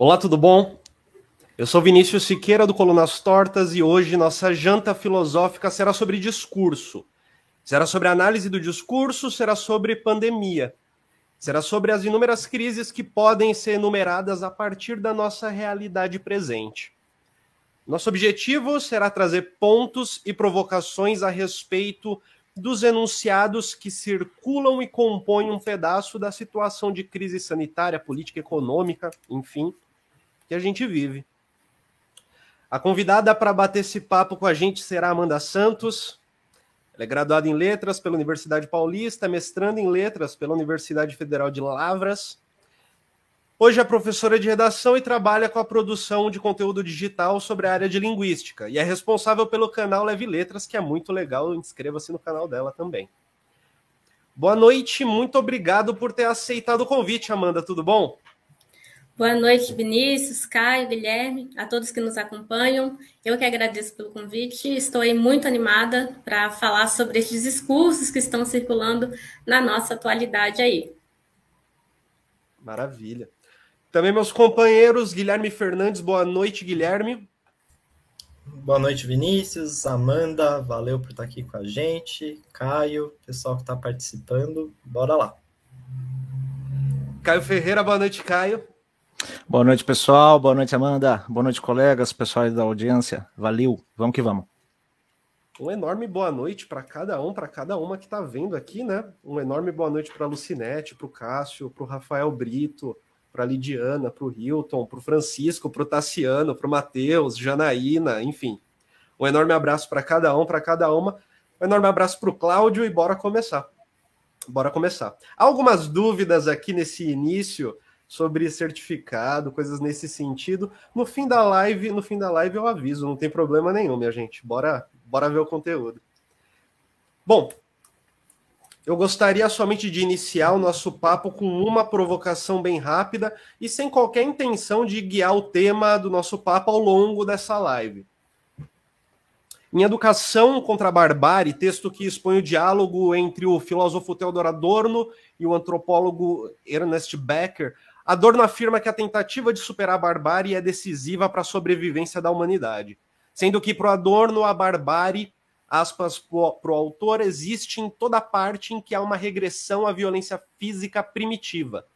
Olá, tudo bom? Eu sou Vinícius Siqueira do Colunas Tortas e hoje nossa janta filosófica será sobre discurso. Será sobre análise do discurso, será sobre pandemia. Será sobre as inúmeras crises que podem ser enumeradas a partir da nossa realidade presente. Nosso objetivo será trazer pontos e provocações a respeito dos enunciados que circulam e compõem um pedaço da situação de crise sanitária, política, econômica, enfim, que a gente vive. A convidada para bater esse papo com a gente será Amanda Santos. Ela é graduada em Letras pela Universidade Paulista, mestrando em Letras pela Universidade Federal de Lavras. Hoje é professora de redação e trabalha com a produção de conteúdo digital sobre a área de linguística. E é responsável pelo canal Leve Letras, que é muito legal. Inscreva-se no canal dela também. Boa noite, muito obrigado por ter aceitado o convite, Amanda. Tudo bom? Boa noite, Vinícius, Caio, Guilherme, a todos que nos acompanham. Eu que agradeço pelo convite. Estou aí muito animada para falar sobre esses discursos que estão circulando na nossa atualidade aí. Maravilha. Também meus companheiros, Guilherme Fernandes. Boa noite, Guilherme. Boa noite, Vinícius, Amanda, valeu por estar aqui com a gente. Caio, pessoal que está participando, bora lá. Caio Ferreira, boa noite, Caio. Boa noite, pessoal. Boa noite, Amanda. Boa noite, colegas, pessoal da audiência. Valeu. Vamos que vamos. Um enorme boa noite para cada um, para cada uma que está vendo aqui, né? Um enorme boa noite para a Lucinete, para o Cássio, para o Rafael Brito, para a Lidiana, para o Hilton, para o Francisco, para o Tassiano, para o Matheus, Janaína, enfim. Um enorme abraço para cada um, para cada uma. Um enorme abraço para o Cláudio e bora começar. Bora começar. Há algumas dúvidas aqui nesse início sobre certificado, coisas nesse sentido. No fim da live, no fim da live eu aviso, não tem problema nenhum, minha gente. Bora, bora ver o conteúdo. Bom, eu gostaria somente de iniciar o nosso papo com uma provocação bem rápida e sem qualquer intenção de guiar o tema do nosso papo ao longo dessa live. Em Educação contra a Barbárie, texto que expõe o diálogo entre o filósofo Theodor Adorno e o antropólogo Ernest Becker, Adorno afirma que a tentativa de superar a barbárie é decisiva para a sobrevivência da humanidade, sendo que para Adorno a barbárie, aspas para o autor, existe em toda parte em que há uma regressão à violência física primitiva,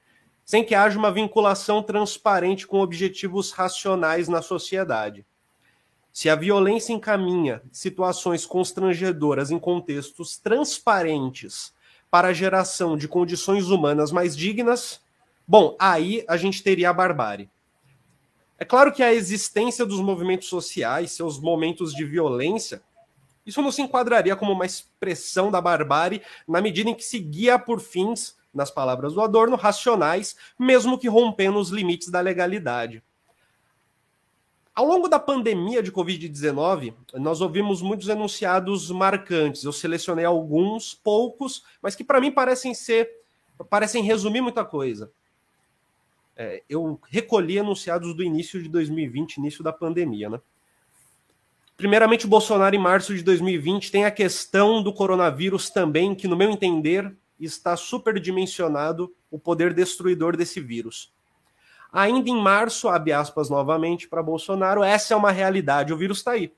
sem que haja uma vinculação transparente com objetivos racionais na sociedade. Se a violência encaminha situações constrangedoras em contextos transparentes para a geração de condições humanas mais dignas, Bom, aí a gente teria a barbárie. É claro que a existência dos movimentos sociais, seus momentos de violência, isso não se enquadraria como uma expressão da barbárie na medida em que se guia por fins, nas palavras do Adorno, racionais, mesmo que rompendo os limites da legalidade. Ao longo da pandemia de Covid-19, nós ouvimos muitos enunciados marcantes. Eu selecionei alguns, poucos, mas que para mim parecem ser, parecem resumir muita coisa é, eu recolhi enunciados do início de 2020, início da pandemia, né? Primeiramente, o Bolsonaro, em março de 2020, tem a questão do coronavírus também, que, no meu entender, está superdimensionado o poder destruidor desse vírus. Ainda em março, abre aspas novamente para Bolsonaro, essa é uma realidade, o vírus está aí.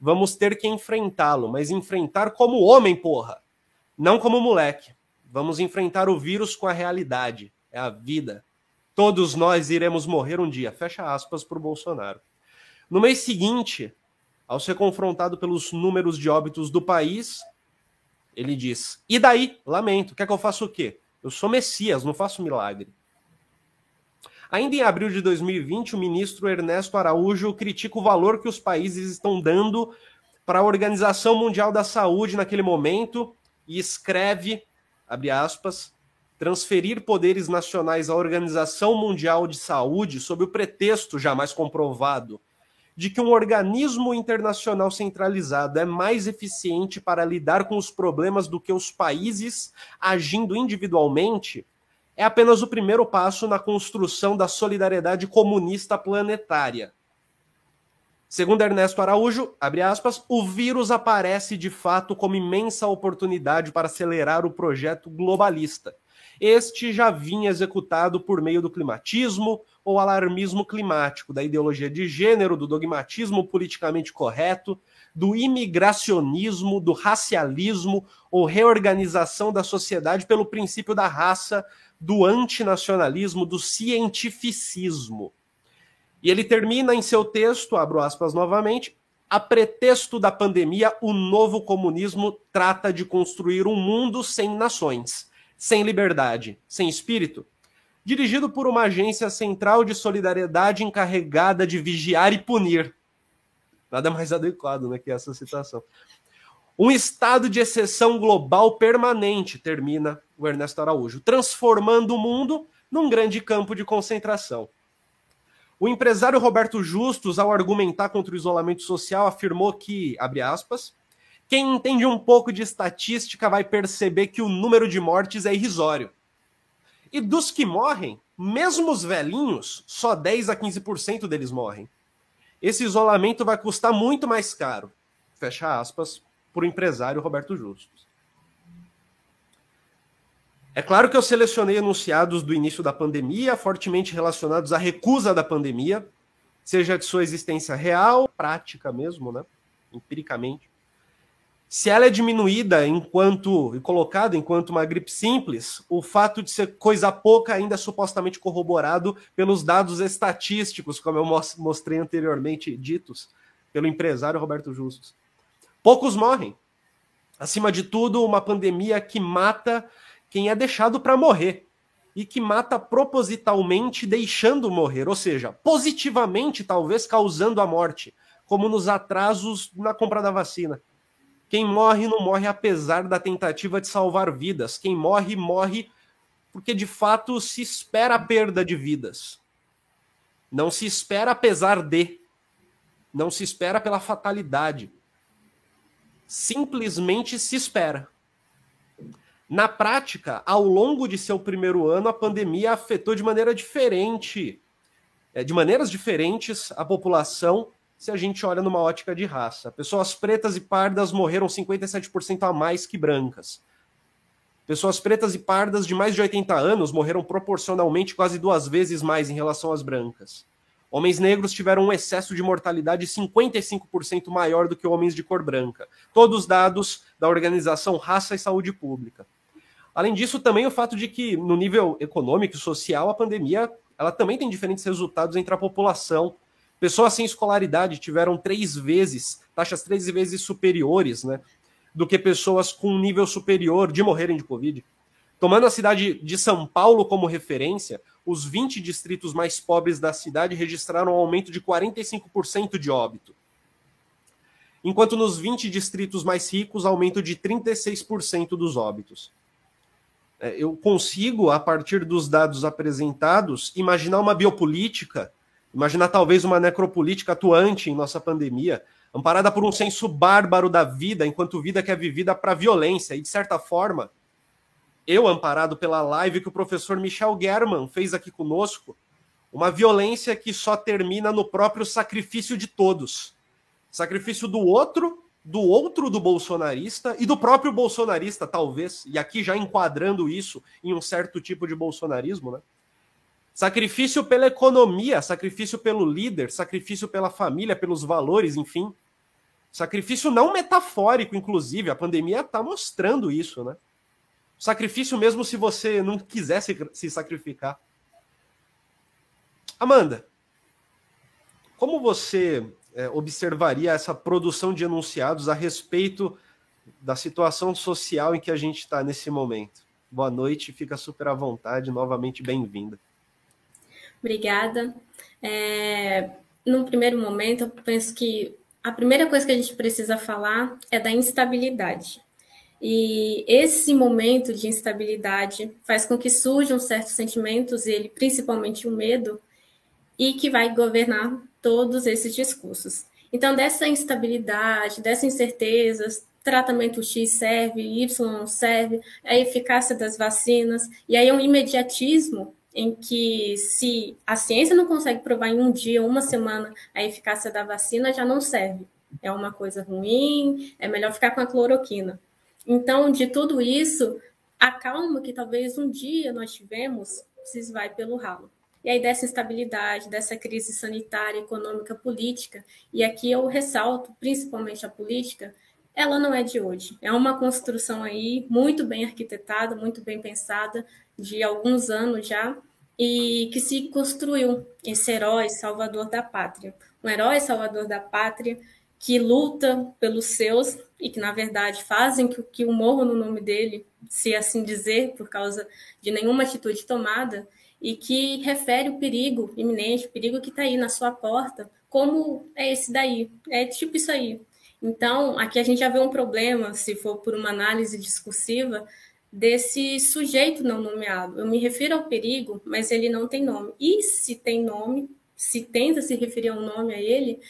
Vamos ter que enfrentá-lo, mas enfrentar como homem, porra, não como moleque. Vamos enfrentar o vírus com a realidade, é a vida. Todos nós iremos morrer um dia. Fecha aspas para o Bolsonaro. No mês seguinte, ao ser confrontado pelos números de óbitos do país, ele diz: E daí? Lamento. Quer que eu faça o quê? Eu sou Messias, não faço milagre. Ainda em abril de 2020, o ministro Ernesto Araújo critica o valor que os países estão dando para a Organização Mundial da Saúde naquele momento e escreve, abre aspas, transferir poderes nacionais à Organização Mundial de Saúde sob o pretexto jamais comprovado de que um organismo internacional centralizado é mais eficiente para lidar com os problemas do que os países agindo individualmente, é apenas o primeiro passo na construção da solidariedade comunista planetária. Segundo Ernesto Araújo, aspas, o vírus aparece de fato como imensa oportunidade para acelerar o projeto globalista este já vinha executado por meio do climatismo, ou alarmismo climático, da ideologia de gênero, do dogmatismo politicamente correto, do imigracionismo, do racialismo ou reorganização da sociedade pelo princípio da raça, do antinacionalismo, do cientificismo. E ele termina em seu texto, abro aspas novamente, a pretexto da pandemia, o novo comunismo trata de construir um mundo sem nações, sem liberdade, sem espírito, dirigido por uma agência central de solidariedade encarregada de vigiar e punir. Nada mais adequado né, que essa citação. Um estado de exceção global permanente, termina o Ernesto Araújo, transformando o mundo num grande campo de concentração. O empresário Roberto Justus, ao argumentar contra o isolamento social, afirmou que, abre aspas, quem entende um pouco de estatística vai perceber que o número de mortes é irrisório. E dos que morrem, mesmo os velhinhos, só 10 a 15% deles morrem. Esse isolamento vai custar muito mais caro, fecha aspas, para o empresário Roberto Justus. É claro que eu selecionei enunciados do início da pandemia, fortemente relacionados à recusa da pandemia, seja de sua existência real, prática mesmo, né? empiricamente. Se ela é diminuída enquanto e colocada enquanto uma gripe simples, o fato de ser coisa pouca ainda é supostamente corroborado pelos dados estatísticos, como eu mostrei anteriormente ditos pelo empresário Roberto Justus. Poucos morrem. Acima de tudo, uma pandemia que mata quem é deixado para morrer e que mata propositalmente deixando morrer, ou seja, positivamente talvez causando a morte, como nos atrasos na compra da vacina. Quem morre não morre apesar da tentativa de salvar vidas. Quem morre, morre porque de fato se espera a perda de vidas. Não se espera apesar de. Não se espera pela fatalidade. Simplesmente se espera. Na prática, ao longo de seu primeiro ano, a pandemia afetou de maneira diferente, é, de maneiras diferentes, a população, se a gente olha numa ótica de raça. Pessoas pretas e pardas morreram 57% a mais que brancas. Pessoas pretas e pardas de mais de 80 anos morreram proporcionalmente quase duas vezes mais em relação às brancas. Homens negros tiveram um excesso de mortalidade 55% maior do que homens de cor branca. Todos dados da organização Raça e Saúde Pública. Além disso, também o fato de que, no nível econômico e social, a pandemia ela também tem diferentes resultados entre a população. Pessoas sem escolaridade tiveram três vezes, taxas três vezes superiores, né? Do que pessoas com nível superior de morrerem de Covid. Tomando a cidade de São Paulo como referência, os 20 distritos mais pobres da cidade registraram um aumento de 45% de óbito. Enquanto nos 20 distritos mais ricos, aumento de 36% dos óbitos. É, eu consigo, a partir dos dados apresentados, imaginar uma biopolítica, imaginar talvez uma necropolítica atuante em nossa pandemia, amparada por um senso bárbaro da vida, enquanto vida que é vivida para violência. E, de certa forma, eu, amparado pela live que o professor Michel German fez aqui conosco, uma violência que só termina no próprio sacrifício de todos. Sacrifício do outro do outro do bolsonarista e do próprio bolsonarista, talvez, e aqui já enquadrando isso em um certo tipo de bolsonarismo, né? Sacrifício pela economia, sacrifício pelo líder, sacrifício pela família, pelos valores, enfim. Sacrifício não metafórico, inclusive, a pandemia está mostrando isso, né? Sacrifício mesmo se você não quiser se, se sacrificar. Amanda, como você é, observaria essa produção de enunciados a respeito da situação social em que a gente está nesse momento. Boa noite, fica super à vontade, novamente bem-vinda. Obrigada. É, no primeiro momento, eu penso que a primeira coisa que a gente precisa falar é da instabilidade. E esse momento de instabilidade faz com que surjam certos sentimentos, e ele principalmente o medo, e que vai governar todos esses discursos. Então, dessa instabilidade, dessa incerteza, tratamento X serve, Y não serve, a eficácia das vacinas, e aí um imediatismo em que se a ciência não consegue provar em um dia, uma semana, a eficácia da vacina, já não serve. É uma coisa ruim, é melhor ficar com a cloroquina. Então, de tudo isso, a calma que talvez um dia nós tivemos se vai pelo ralo. E aí dessa instabilidade, dessa crise sanitária, econômica, política, e aqui eu ressalto principalmente a política, ela não é de hoje. É uma construção aí muito bem arquitetada, muito bem pensada, de alguns anos já, e que se construiu esse herói salvador da pátria. Um herói salvador da pátria que luta pelos seus e que, na verdade, fazem que, que o morro no nome dele, se assim dizer, por causa de nenhuma atitude tomada, e que refere o perigo iminente, o perigo que está aí na sua porta, como é esse daí, é tipo isso aí. Então, aqui a gente já vê um problema, se for por uma análise discursiva, desse sujeito não nomeado. Eu me refiro ao perigo, mas ele não tem nome. E se tem nome, se tenta se referir a um nome a ele,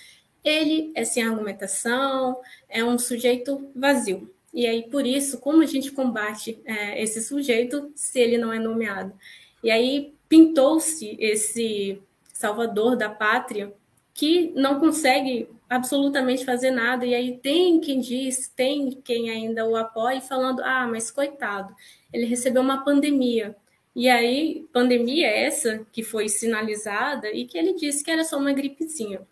ele é sem argumentação, é um sujeito vazio. E aí, por isso, como a gente combate é, esse sujeito se ele não é nomeado? E aí pintou-se esse salvador da pátria que não consegue absolutamente fazer nada, e aí tem quem diz, tem quem ainda o apoia, falando: ah, mas coitado, ele recebeu uma pandemia. E aí, pandemia essa que foi sinalizada e que ele disse que era só uma gripezinha.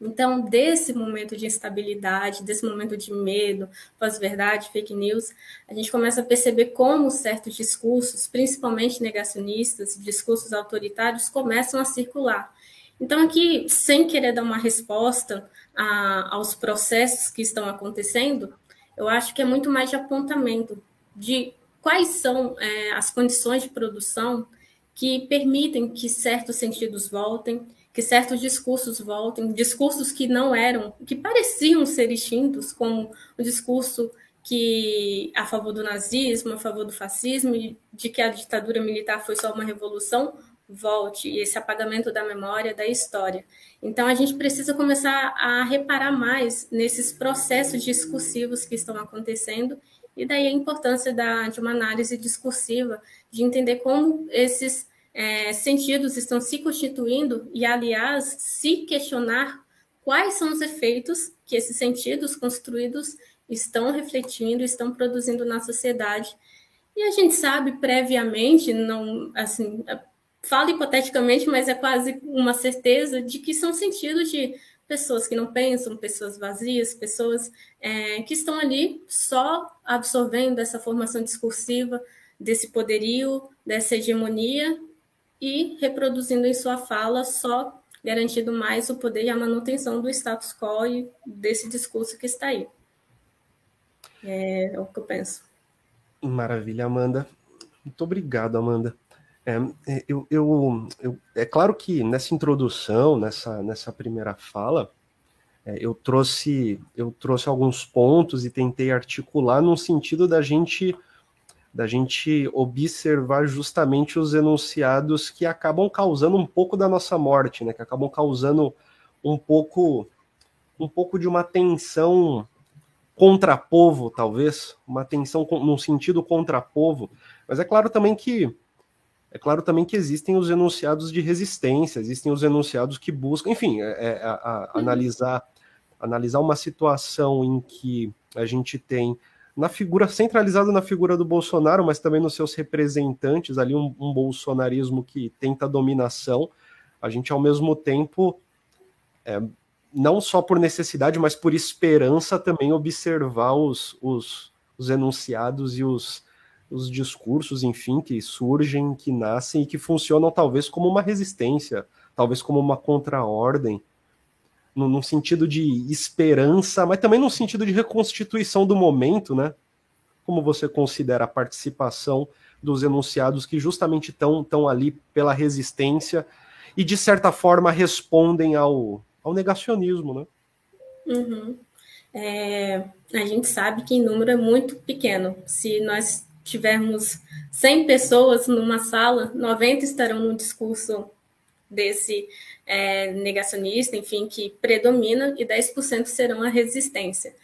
Então, desse momento de instabilidade, desse momento de medo, pós-verdade, fake news, a gente começa a perceber como certos discursos, principalmente negacionistas, discursos autoritários, começam a circular. Então, aqui, sem querer dar uma resposta a, aos processos que estão acontecendo, eu acho que é muito mais de apontamento de quais são é, as condições de produção que permitem que certos sentidos voltem, que certos discursos voltem, discursos que não eram, que pareciam ser extintos, como o discurso que a favor do nazismo, a favor do fascismo, de que a ditadura militar foi só uma revolução, volte, e esse apagamento da memória, da história. Então, a gente precisa começar a reparar mais nesses processos discursivos que estão acontecendo, e daí a importância da, de uma análise discursiva, de entender como esses é, sentidos estão se constituindo, e, aliás, se questionar quais são os efeitos que esses sentidos construídos estão refletindo, estão produzindo na sociedade. E a gente sabe previamente, não assim, falo hipoteticamente, mas é quase uma certeza de que são sentidos de pessoas que não pensam, pessoas vazias, pessoas é, que estão ali só absorvendo essa formação discursiva, desse poderio, dessa hegemonia e reproduzindo em sua fala só garantindo mais o poder e a manutenção do status quo e desse discurso que está aí. É, é o que eu penso. Maravilha, Amanda. Muito obrigado, Amanda. É, é, eu, eu, eu, é claro que nessa introdução, nessa, nessa primeira fala, é, eu trouxe eu trouxe alguns pontos e tentei articular no sentido da gente da gente observar justamente os enunciados que acabam causando um pouco da nossa morte, né? Que acabam causando um pouco um pouco de uma tensão contra povo, talvez, uma tensão num sentido contra povo. Mas é claro também que é claro também que existem os enunciados de resistência, existem os enunciados que buscam, enfim, é, é, a, a, uhum. analisar, analisar uma situação em que a gente tem na figura centralizada na figura do Bolsonaro, mas também nos seus representantes ali um, um bolsonarismo que tenta dominação. A gente ao mesmo tempo é, não só por necessidade, mas por esperança também observar os, os, os enunciados e os os discursos, enfim, que surgem, que nascem e que funcionam talvez como uma resistência, talvez como uma contraordem, no, num sentido de esperança, mas também no sentido de reconstituição do momento, né? Como você considera a participação dos enunciados que justamente estão ali pela resistência e, de certa forma, respondem ao, ao negacionismo, né? Uhum. É, a gente sabe que em número é muito pequeno. Se nós tivermos 100 pessoas numa sala, 90 estarão no discurso desse é, negacionista, enfim, que predomina, e 10% serão a resistência.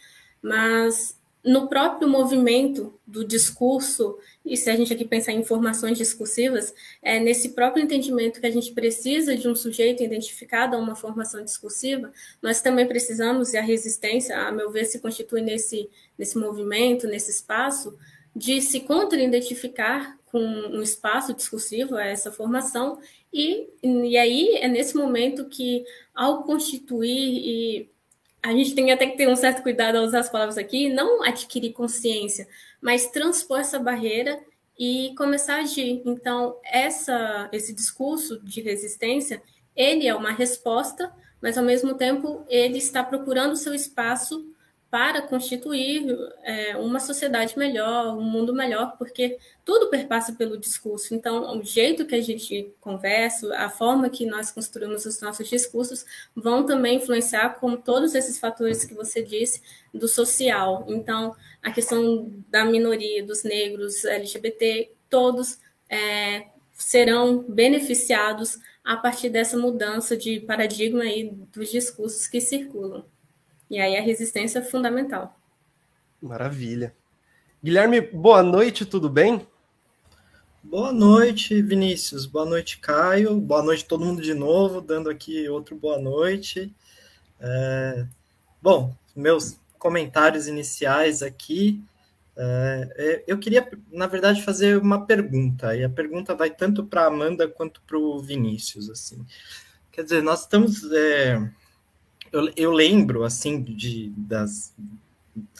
Mas no próprio movimento do discurso, e se a gente aqui pensar em informações discursivas, é nesse próprio entendimento que a gente precisa de um sujeito identificado a uma formação discursiva, nós também precisamos, e a resistência, a meu ver, se constitui nesse, nesse movimento, nesse espaço, de se contra-identificar com um espaço discursivo a essa formação, e, e aí é nesse momento que, ao constituir, e a gente tem até que ter um certo cuidado ao usar as palavras aqui, não adquirir consciência, mas transpor essa barreira e começar a agir. Então, essa, esse discurso de resistência, ele é uma resposta, mas ao mesmo tempo ele está procurando seu espaço para constituir é, uma sociedade melhor, um mundo melhor, porque tudo perpassa pelo discurso. Então, o jeito que a gente conversa, a forma que nós construímos os nossos discursos, vão também influenciar, como todos esses fatores que você disse, do social. Então, a questão da minoria, dos negros, LGBT, todos é, serão beneficiados a partir dessa mudança de paradigma aí dos discursos que circulam. E aí a resistência é fundamental. Maravilha. Guilherme, boa noite, tudo bem? Boa noite, Vinícius. Boa noite, Caio. Boa noite todo mundo de novo, dando aqui outro boa noite. É... Bom, meus comentários iniciais aqui. É... é eu queria, na verdade, fazer uma pergunta, e a pergunta vai tanto para a Amanda quanto para o Vinícius. Assim. Quer dizer, nós estamos. É eu, eu lembro, assim, de, das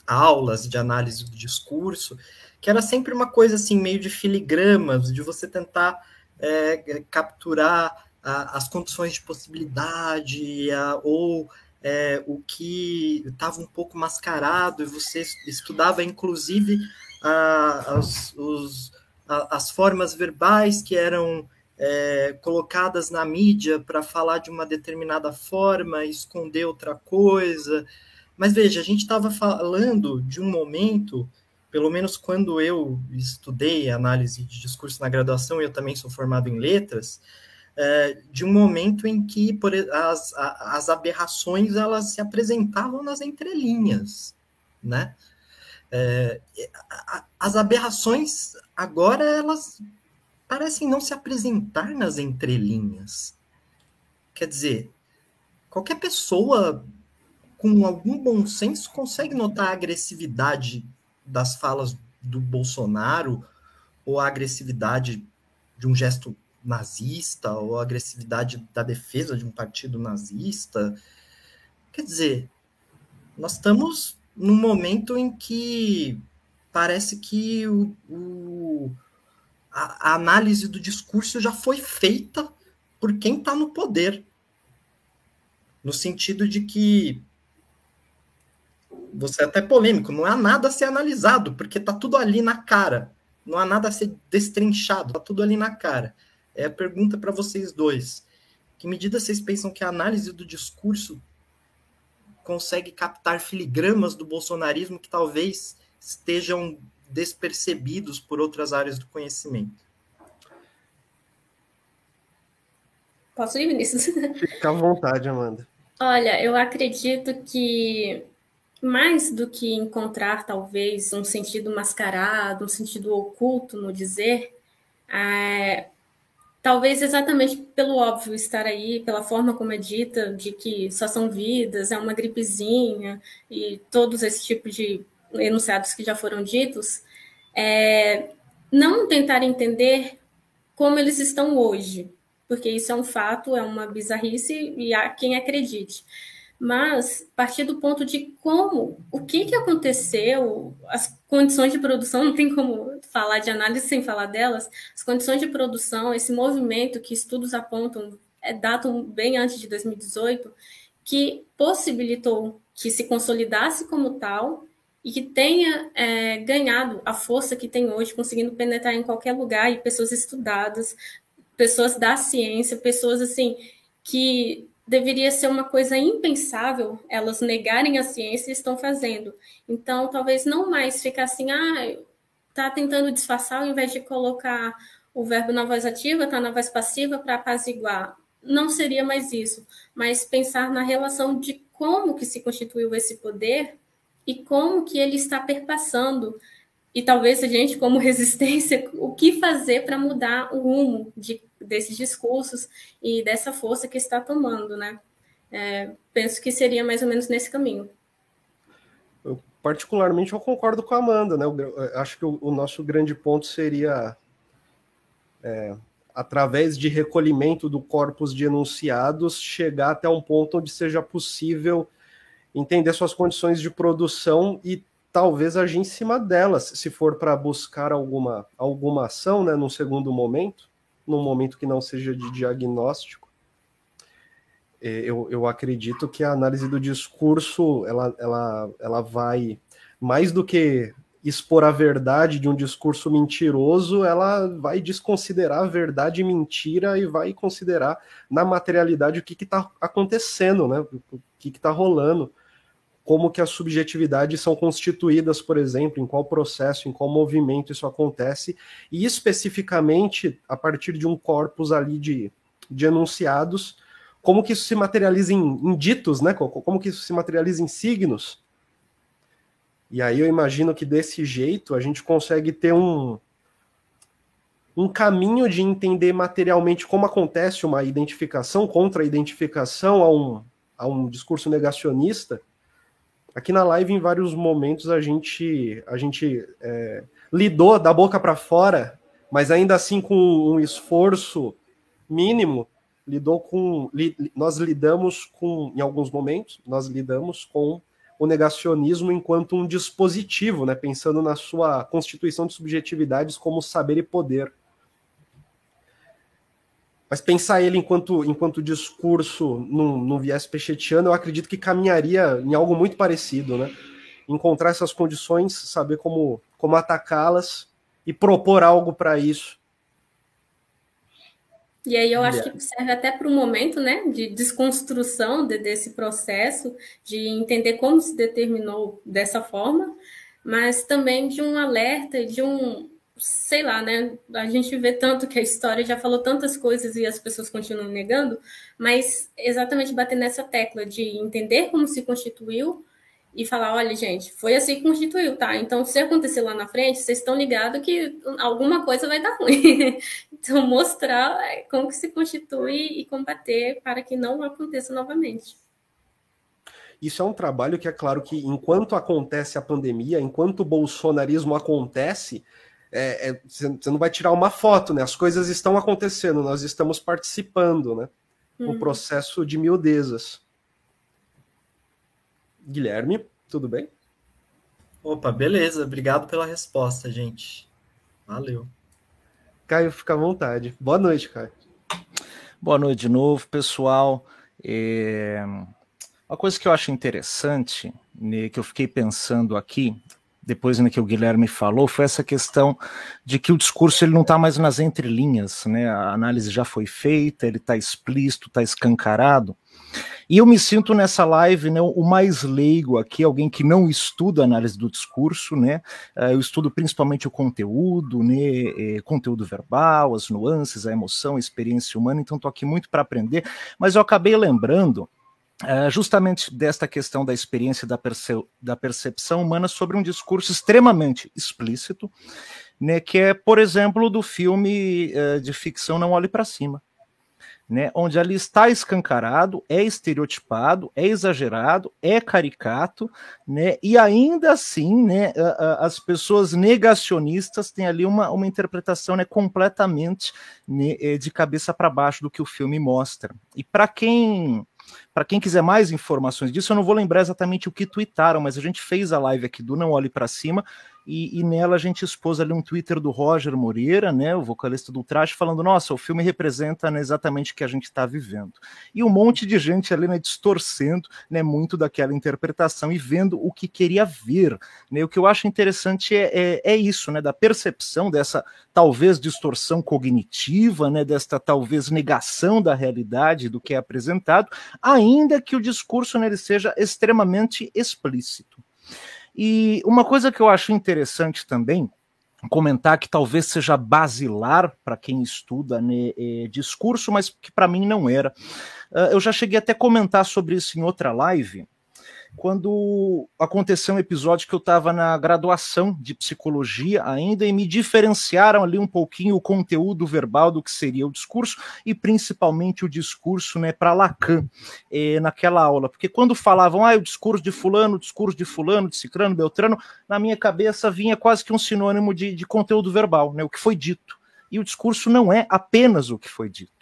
aulas de análise do discurso, que era sempre uma coisa, assim, meio de filigramas, de você tentar é, capturar a, as condições de possibilidade, a, ou é, o que estava um pouco mascarado, e você estudava, inclusive, a, as, os, as formas verbais que eram é, colocadas na mídia para falar de uma determinada forma, esconder outra coisa. Mas veja, a gente estava falando de um momento, pelo menos quando eu estudei análise de discurso na graduação, eu também sou formado em letras, é, de um momento em que por, as, as aberrações elas se apresentavam nas entrelinhas, né? É, as aberrações agora elas parecem não se apresentar nas entrelinhas. Quer dizer, qualquer pessoa com algum bom senso consegue notar a agressividade das falas do Bolsonaro ou a agressividade de um gesto nazista ou a agressividade da defesa de um partido nazista. Quer dizer, nós estamos num momento em que parece que o, o a, a análise do discurso já foi feita por quem está no poder. No sentido de que você é até polêmico, não há nada a ser analisado, porque está tudo ali na cara. Não há nada a ser destrinchado, está tudo ali na cara. É a pergunta para vocês dois. Que medida vocês pensam que a análise do discurso consegue captar filigramas do bolsonarismo que talvez estejam despercebidos por outras áreas do conhecimento. Posso ir, Vinícius? Fica à vontade, Amanda. Olha, eu acredito que mais do que encontrar talvez um sentido mascarado, um sentido oculto no dizer, é, talvez exatamente pelo óbvio estar aí, pela forma como é dita, de que só são vidas, é uma gripezinha e todos esse tipo de enunciados que já foram ditos, é, não tentar entender como eles estão hoje, porque isso é um fato, é uma bizarrice e há quem acredite. Mas partir do ponto de como, o que, que aconteceu, as condições de produção, não tem como falar de análise sem falar delas, as condições de produção, esse movimento que estudos apontam, é, datam bem antes de 2018, que possibilitou que se consolidasse como tal e que tenha é, ganhado a força que tem hoje, conseguindo penetrar em qualquer lugar e pessoas estudadas, pessoas da ciência, pessoas assim que deveria ser uma coisa impensável elas negarem a ciência e estão fazendo. Então, talvez não mais ficar assim, ah, tá tentando disfarçar ao invés de colocar o verbo na voz ativa, tá na voz passiva para apaziguar. Não seria mais isso, mas pensar na relação de como que se constituiu esse poder e como que ele está perpassando e talvez a gente, como resistência, o que fazer para mudar o rumo de, desses discursos e dessa força que está tomando, né? É, penso que seria mais ou menos nesse caminho. Eu, particularmente, eu concordo com a Amanda, né? Eu, eu acho que o, o, nosso grande ponto seria é, através de recolhimento do corpus de enunciados, chegar até um ponto onde seja possível entender suas condições de produção e talvez agir em cima delas, se for para buscar alguma, alguma ação, né, num segundo momento, num momento que não seja de diagnóstico. É, eu, eu acredito que a análise do discurso ela, ela, ela vai mais do que expor a verdade de um discurso mentiroso, ela vai desconsiderar a verdade e mentira e vai considerar na materialidade o que está acontecendo, né? o que está rolando como que as subjetividades são constituídas, por exemplo, em qual processo, em qual movimento isso acontece, e especificamente a partir de um corpus ali de, de enunciados, como que isso se materializa em, em ditos, né? Como que isso se materializa em signos. E aí eu imagino que desse jeito a gente consegue ter um, um caminho de entender materialmente como acontece uma identificação contra identificação a um, a um discurso negacionista, Aqui na live, em vários momentos, a gente, a gente é, lidou da boca para fora, mas ainda assim com um esforço mínimo, lidou com. Li, nós lidamos com, em alguns momentos, nós lidamos com o negacionismo enquanto um dispositivo, né, pensando na sua constituição de subjetividades como saber e poder. Mas pensar ele enquanto, enquanto discurso num, num viés pechetiano, eu acredito que caminharia em algo muito parecido, né? Encontrar essas condições, saber como, como atacá-las e propor algo para isso. E aí eu acho que serve até para um momento né, de desconstrução de, desse processo, de entender como se determinou dessa forma, mas também de um alerta, de um, sei lá, né? A gente vê tanto que a história já falou tantas coisas e as pessoas continuam negando, mas exatamente bater nessa tecla de entender como se constituiu e falar, olha, gente, foi assim que constituiu, tá? Então, se acontecer lá na frente, vocês estão ligados que alguma coisa vai dar ruim. então, mostrar é, como que se constitui e combater para que não aconteça novamente. Isso é um trabalho que é claro que enquanto acontece a pandemia, enquanto o bolsonarismo acontece, é, é, você não vai tirar uma foto, né? As coisas estão acontecendo, nós estamos participando, né? Uhum. O processo de miudezas. Guilherme, tudo bem? Opa, beleza. Obrigado pela resposta, gente. Valeu. Caio, fica à vontade. Boa noite, Caio. Boa noite de novo, pessoal. É... Uma coisa que eu acho interessante, né, que eu fiquei pensando aqui, depois né, que o Guilherme falou, foi essa questão de que o discurso ele não está mais nas entrelinhas, né? A análise já foi feita, ele está explícito, está escancarado. E eu me sinto nessa live né, o mais leigo aqui, alguém que não estuda análise do discurso, né? Eh, eu estudo principalmente o conteúdo, né? Eh, conteúdo verbal, as nuances, a emoção, a experiência humana, então estou aqui muito para aprender, mas eu acabei lembrando é, justamente desta questão da experiência da, perce da percepção humana sobre um discurso extremamente explícito, né, que é, por exemplo, do filme uh, de ficção Não Olhe para Cima, né, onde ali está escancarado, é estereotipado, é exagerado, é caricato, né, e ainda assim, né, as pessoas negacionistas têm ali uma, uma interpretação né, completamente né, eh, de cabeça para baixo do que o filme mostra. E para quem para quem quiser mais informações disso, eu não vou lembrar exatamente o que tweetaram, mas a gente fez a live aqui do Não Olhe para Cima e, e, nela a gente expôs ali um Twitter do Roger Moreira, né, o vocalista do Trash, falando: nossa, o filme representa né, exatamente o que a gente está vivendo. E um monte de gente ali né, distorcendo né, muito daquela interpretação e vendo o que queria ver. Né? O que eu acho interessante é, é, é isso, né, da percepção dessa talvez distorção cognitiva, né, desta talvez negação da realidade do que é apresentado, ainda que o discurso nele seja extremamente explícito. E uma coisa que eu acho interessante também comentar que talvez seja basilar para quem estuda né, é, discurso, mas que para mim não era. Uh, eu já cheguei até a comentar sobre isso em outra live, quando aconteceu um episódio que eu estava na graduação de psicologia ainda e me diferenciaram ali um pouquinho o conteúdo verbal do que seria o discurso e principalmente o discurso né, para Lacan eh, naquela aula, porque quando falavam ah, o discurso de fulano, o discurso de fulano, de ciclano, beltrano, na minha cabeça vinha quase que um sinônimo de, de conteúdo verbal, né, o que foi dito E o discurso não é apenas o que foi dito.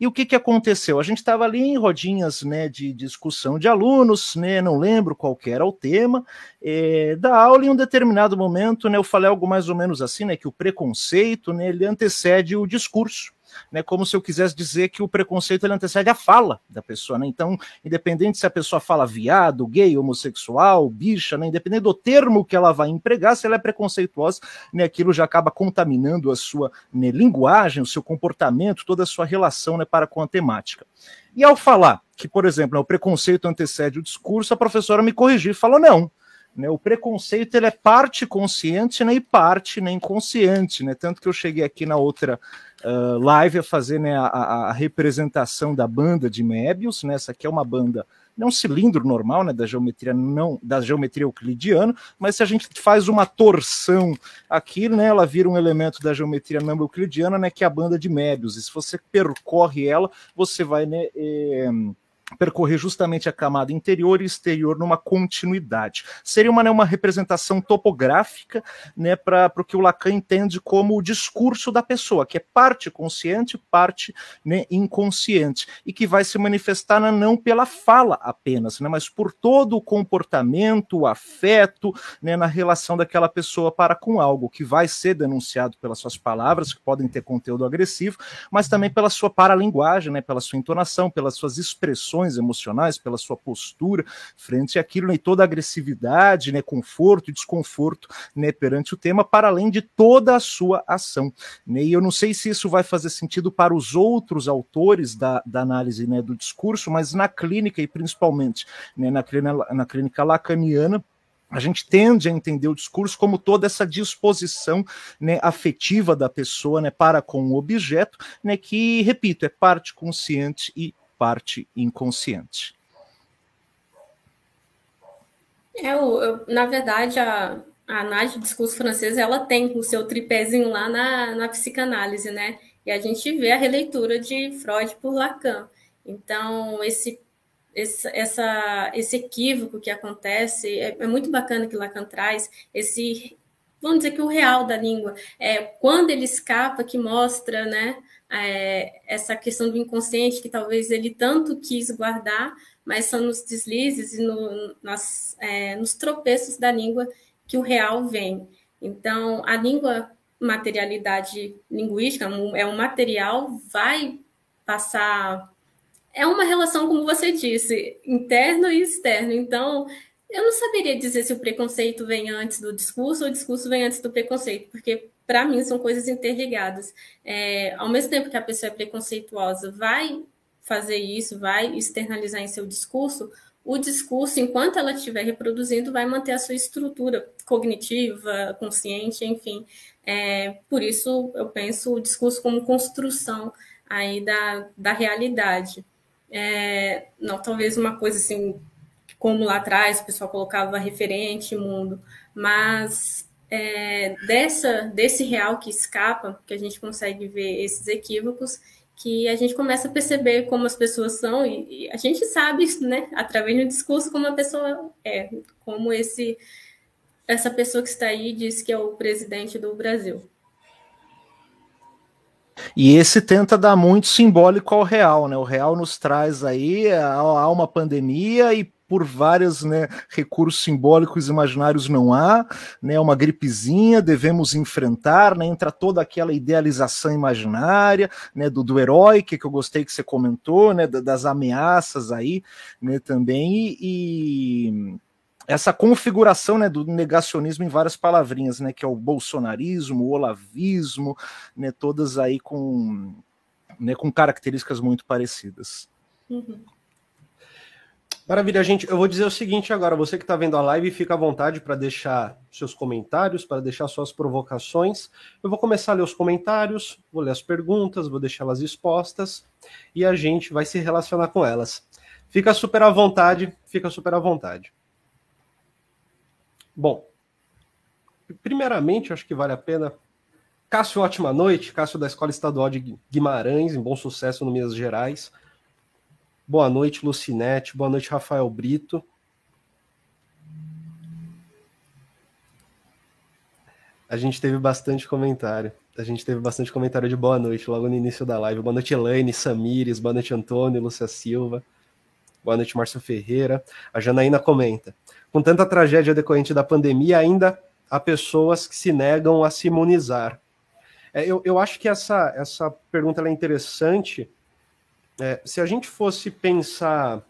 E o que, que aconteceu? A gente estava ali em rodinhas né, de discussão de alunos, né, não lembro qual era o tema, é, da aula, em um determinado momento, né, eu falei algo mais ou menos assim, né, que o preconceito né, ele antecede o discurso né, como se eu quisesse dizer que o preconceito ele antecede a fala da pessoa, né? Então, independente se a pessoa fala viado, gay, homossexual, bicha, né, independente do termo que ela vai empregar, se ela é preconceituosa, né, aquilo já acaba contaminando a sua né, linguagem, o seu comportamento, toda a sua relação né, para com a temática. E ao falar que, por exemplo, né, o preconceito antecede o discurso, a professora me corrigiu e falou: não, né, o preconceito ele é parte consciente né, e parte né, inconsciente. Né, tanto que eu cheguei aqui na outra uh, live a fazer né, a, a, representação da banda de Möbius. Né, essa aqui é uma banda, não um cilindro normal né, da geometria não da geometria euclidiana, mas se a gente faz uma torção aqui, né, ela vira um elemento da geometria não euclidiana, né, que é a banda de Möbius. E se você percorre ela, você vai né, eh, percorrer justamente a camada interior e exterior numa continuidade. Seria uma, né, uma representação topográfica né, para o que o Lacan entende como o discurso da pessoa, que é parte consciente, parte né, inconsciente, e que vai se manifestar né, não pela fala apenas, né, mas por todo o comportamento, o afeto né, na relação daquela pessoa para com algo, que vai ser denunciado pelas suas palavras, que podem ter conteúdo agressivo, mas também pela sua paralinguagem, né, pela sua entonação, pelas suas expressões emocionais, pela sua postura frente àquilo, né, e toda a agressividade, né, conforto e desconforto né, perante o tema, para além de toda a sua ação. Né, e eu não sei se isso vai fazer sentido para os outros autores da, da análise né, do discurso, mas na clínica, e principalmente né, na, na clínica lacaniana, a gente tende a entender o discurso como toda essa disposição né, afetiva da pessoa né, para com o objeto, né, que, repito, é parte consciente e parte inconsciente. É, eu, eu, na verdade, a, a análise do discurso francês ela tem o seu tripézinho lá na, na psicanálise, né? E a gente vê a releitura de Freud por Lacan. Então, esse, esse, essa, esse equívoco que acontece é, é muito bacana que Lacan traz, esse, vamos dizer que o real da língua, é quando ele escapa, que mostra, né? É, essa questão do inconsciente que talvez ele tanto quis guardar, mas são nos deslizes e no, nas, é, nos tropeços da língua que o real vem. Então, a língua, materialidade linguística, é um material, vai passar. É uma relação, como você disse, interno e externo. Então, eu não saberia dizer se o preconceito vem antes do discurso ou o discurso vem antes do preconceito, porque para mim, são coisas interligadas. É, ao mesmo tempo que a pessoa é preconceituosa, vai fazer isso, vai externalizar em seu discurso, o discurso, enquanto ela estiver reproduzindo, vai manter a sua estrutura cognitiva, consciente, enfim. É, por isso, eu penso o discurso como construção aí da, da realidade. É, não talvez uma coisa assim, como lá atrás o pessoal colocava referente, mundo, mas é, dessa, desse real que escapa, que a gente consegue ver esses equívocos, que a gente começa a perceber como as pessoas são, e, e a gente sabe, né, através do discurso, como a pessoa é, como esse essa pessoa que está aí diz que é o presidente do Brasil. E esse tenta dar muito simbólico ao real, né? O real nos traz aí há uma pandemia e por vários né, recursos simbólicos imaginários não há, né, uma gripezinha, devemos enfrentar, né, entra toda aquela idealização imaginária né, do, do herói, que, que eu gostei que você comentou, né, das ameaças aí né, também, e, e essa configuração né, do negacionismo em várias palavrinhas, né, que é o bolsonarismo, o olavismo, né, todas aí com, né, com características muito parecidas. Uhum. Maravilha, gente. Eu vou dizer o seguinte agora: você que está vendo a live, fica à vontade para deixar seus comentários, para deixar suas provocações. Eu vou começar a ler os comentários, vou ler as perguntas, vou deixá-las expostas e a gente vai se relacionar com elas. Fica super à vontade, fica super à vontade. Bom, primeiramente, acho que vale a pena. Cássio, ótima noite. Cássio da Escola Estadual de Guimarães, em bom sucesso no Minas Gerais. Boa noite, Lucinete. Boa noite, Rafael Brito. A gente teve bastante comentário. A gente teve bastante comentário de boa noite logo no início da live. Boa noite, Elaine, Samires, boa noite, Antônio, Lúcia Silva. Boa noite, Márcio Ferreira. A Janaína comenta: com tanta tragédia decorrente da pandemia, ainda há pessoas que se negam a se imunizar. É, eu, eu acho que essa, essa pergunta é interessante. É, se a gente fosse pensar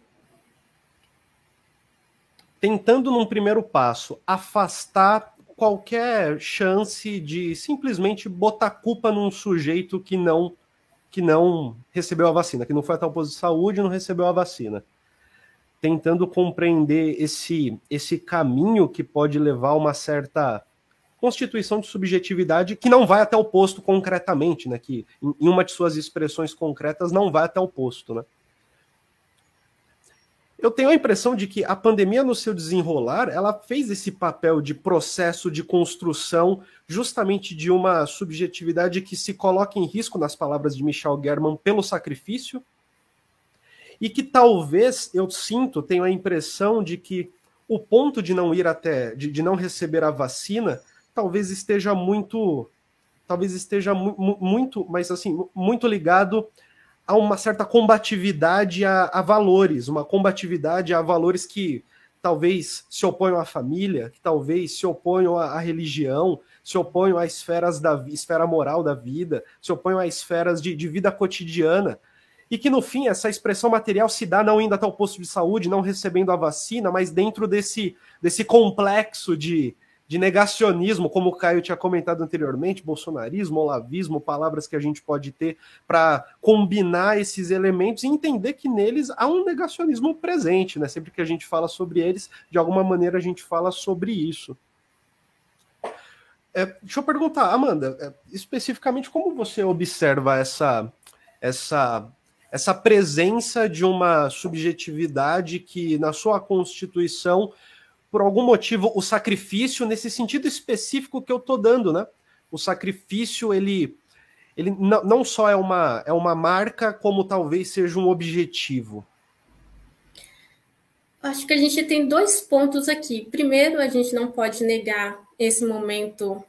tentando num primeiro passo afastar qualquer chance de simplesmente botar culpa num sujeito que não que não recebeu a vacina, que não foi até o posto de saúde e não recebeu a vacina. Tentando compreender esse esse caminho que pode levar a uma certa constituição de subjetividade que não vai até o posto concretamente, né? Que em uma de suas expressões concretas não vai até o posto, né? eu tenho a impressão de que a pandemia, no seu desenrolar, ela fez esse papel de processo de construção justamente de uma subjetividade que se coloca em risco, nas palavras de Michel German, pelo sacrifício, e que talvez eu sinto, tenho a impressão de que o ponto de não ir até, de, de não receber a vacina, talvez esteja muito, talvez esteja mu muito, mas assim, muito ligado há uma certa combatividade a, a, valores, uma combatividade a valores que talvez se oponham à família, que talvez se oponham à, à religião, se oponham às esferas da esfera moral da vida, se oponham a esferas de, de vida cotidiana. E que no fim essa expressão material se dá não indo até o posto de saúde, não recebendo a vacina, mas dentro desse, desse complexo de, de negacionismo, como o Caio tinha comentado anteriormente, bolsonarismo, olavismo, palavras que a gente pode ter para combinar esses elementos e entender que neles há um negacionismo presente, né? Sempre que a gente fala sobre eles, de alguma maneira a gente fala sobre isso. É, deixa eu perguntar, Amanda, é, especificamente como você observa essa essa essa presença de uma subjetividade que na sua constituição por algum motivo, o sacrifício, nesse sentido específico que eu estou dando, né? O sacrifício, ele, ele não, só é uma, é uma marca, como talvez seja um objetivo. Acho que a gente tem dois pontos aqui. Primeiro, a gente não pode negar esse momento,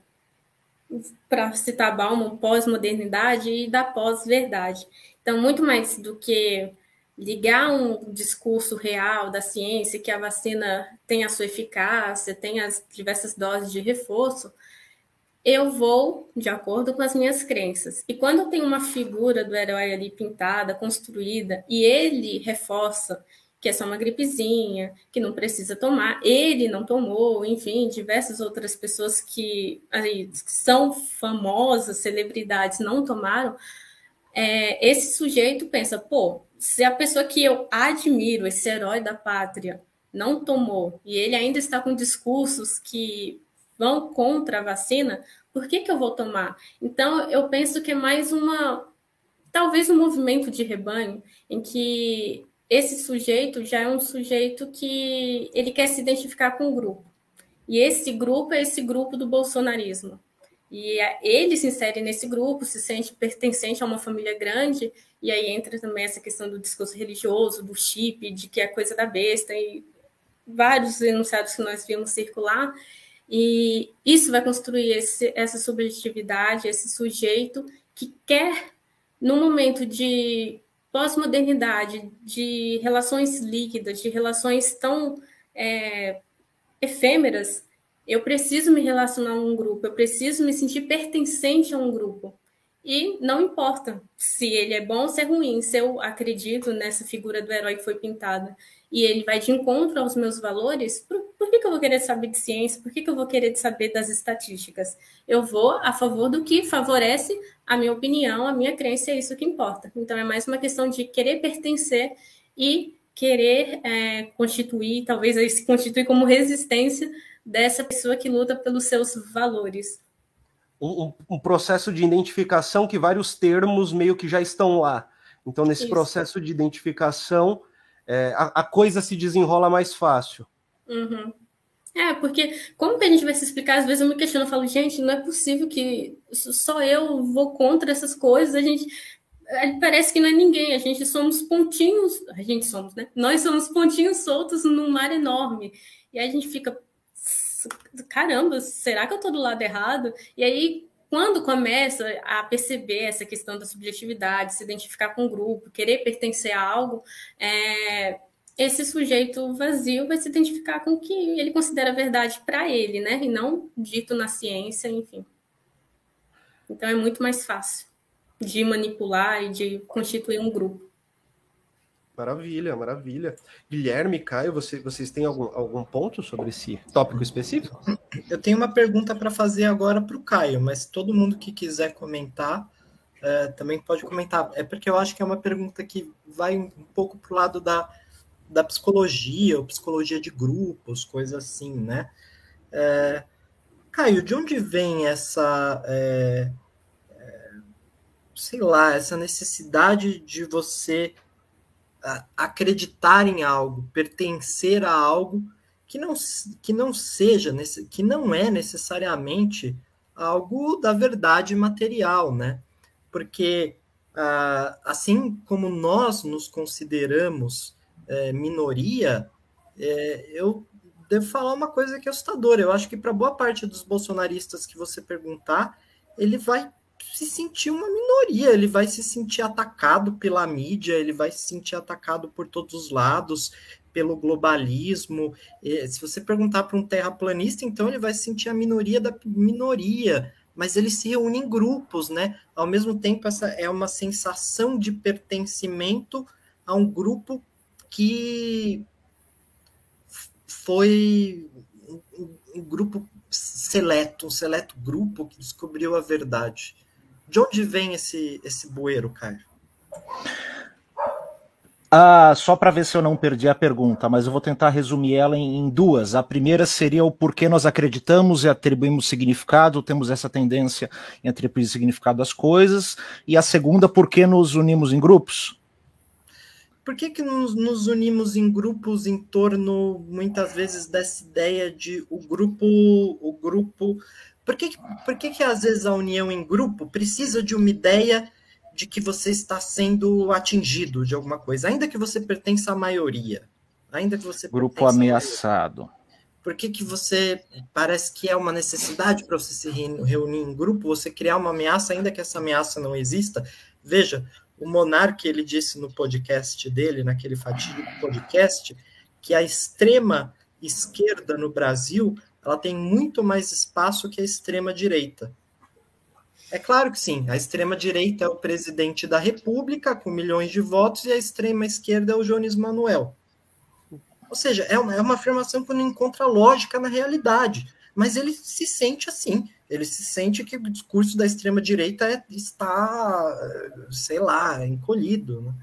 para citar Bauman, pós-modernidade e da pós-verdade. Então, muito mais do que ligar um discurso real da ciência, que a vacina tem a sua eficácia, tem as diversas doses de reforço, eu vou de acordo com as minhas crenças. E quando tem uma figura do herói ali pintada, construída, e ele reforça que é só uma gripezinha, que não precisa tomar, ele não tomou, enfim, diversas outras pessoas que aí, são famosas, celebridades, não tomaram, é, esse sujeito pensa, pô, se a pessoa que eu admiro, esse herói da pátria, não tomou e ele ainda está com discursos que vão contra a vacina, por que, que eu vou tomar? Então, eu penso que é mais uma, talvez um movimento de rebanho em que esse sujeito já é um sujeito que ele quer se identificar com o grupo. E esse grupo é esse grupo do bolsonarismo. E ele se insere nesse grupo, se sente pertencente a uma família grande e aí entra também essa questão do discurso religioso, do chip, de que é coisa da besta, e vários enunciados que nós vimos circular. E isso vai construir esse, essa subjetividade, esse sujeito que quer, no momento de pós-modernidade, de relações líquidas, de relações tão é, efêmeras, eu preciso me relacionar a um grupo, eu preciso me sentir pertencente a um grupo. E não importa se ele é bom ou se é ruim, se eu acredito nessa figura do herói que foi pintada e ele vai de encontro aos meus valores, por, por que, que eu vou querer saber de ciência? Por que, que eu vou querer saber das estatísticas? Eu vou a favor do que favorece a minha opinião, a minha crença, é isso que importa. Então é mais uma questão de querer pertencer e querer é, constituir, talvez se constituir como resistência dessa pessoa que luta pelos seus valores um, um, processo de identificação que vários termos meio que já estão lá. Então, nesse Isso. processo de identificação, é, a, a, coisa se desenrola mais fácil. Uhum. É, porque como que a gente vai se explicar? Às vezes eu me questiono, eu falo, gente, não é possível que só eu vou contra essas coisas, a gente parece que não é ninguém, a gente somos pontinhos, a gente somos, né? Nós somos pontinhos soltos num mar enorme. E aí a gente fica, caramba, será que eu estou do lado errado? E aí, quando começa a perceber essa questão da subjetividade, se identificar com o grupo, querer pertencer a algo, é, esse sujeito vazio vai se identificar com o que ele considera verdade para ele, né? E não dito na ciência, enfim. Então é muito mais fácil de manipular e de constituir um grupo. Maravilha, maravilha. Guilherme, Caio, você, vocês têm algum, algum ponto sobre esse tópico específico? Eu tenho uma pergunta para fazer agora para o Caio, mas todo mundo que quiser comentar é, também pode comentar. É porque eu acho que é uma pergunta que vai um pouco para o lado da, da psicologia, ou psicologia de grupos, coisas assim, né? É, Caio, de onde vem essa, é, é, sei lá, essa necessidade de você acreditar em algo, pertencer a algo que não, que não seja, que não é necessariamente algo da verdade material, né? Porque assim como nós nos consideramos é, minoria, é, eu devo falar uma coisa que é assustadora. Eu acho que para boa parte dos bolsonaristas que você perguntar, ele vai se sentir uma minoria, ele vai se sentir atacado pela mídia, ele vai se sentir atacado por todos os lados, pelo globalismo. Se você perguntar para um terraplanista, então ele vai se sentir a minoria da minoria, mas ele se reúne em grupos, né? Ao mesmo tempo, essa é uma sensação de pertencimento a um grupo que foi um, um grupo seleto, um seleto grupo que descobriu a verdade. De onde vem esse, esse bueiro, Caio? Ah, só para ver se eu não perdi a pergunta, mas eu vou tentar resumir ela em, em, duas. A primeira seria o porquê nós acreditamos e atribuímos significado, temos essa tendência em atribuir significado às coisas. E a segunda, por que nos unimos em grupos? Por que, que nos, nos unimos em grupos em torno, muitas vezes, dessa ideia de o grupo, o grupo por que, por que, que às vezes a união em grupo precisa de uma ideia de que você está sendo atingido de alguma coisa, ainda que você pertença à maioria, ainda que você grupo ameaçado. Por que, que você parece que é uma necessidade para você se reunir em grupo, você criar uma ameaça, ainda que essa ameaça não exista? Veja, o Monarque ele disse no podcast dele, naquele fatídico podcast, que a extrema esquerda no Brasil ela tem muito mais espaço que a extrema-direita. É claro que sim, a extrema-direita é o presidente da República, com milhões de votos, e a extrema-esquerda é o Jones Manuel. Ou seja, é uma, é uma afirmação que não encontra lógica na realidade, mas ele se sente assim. Ele se sente que o discurso da extrema-direita é, está, sei lá, encolhido. Né?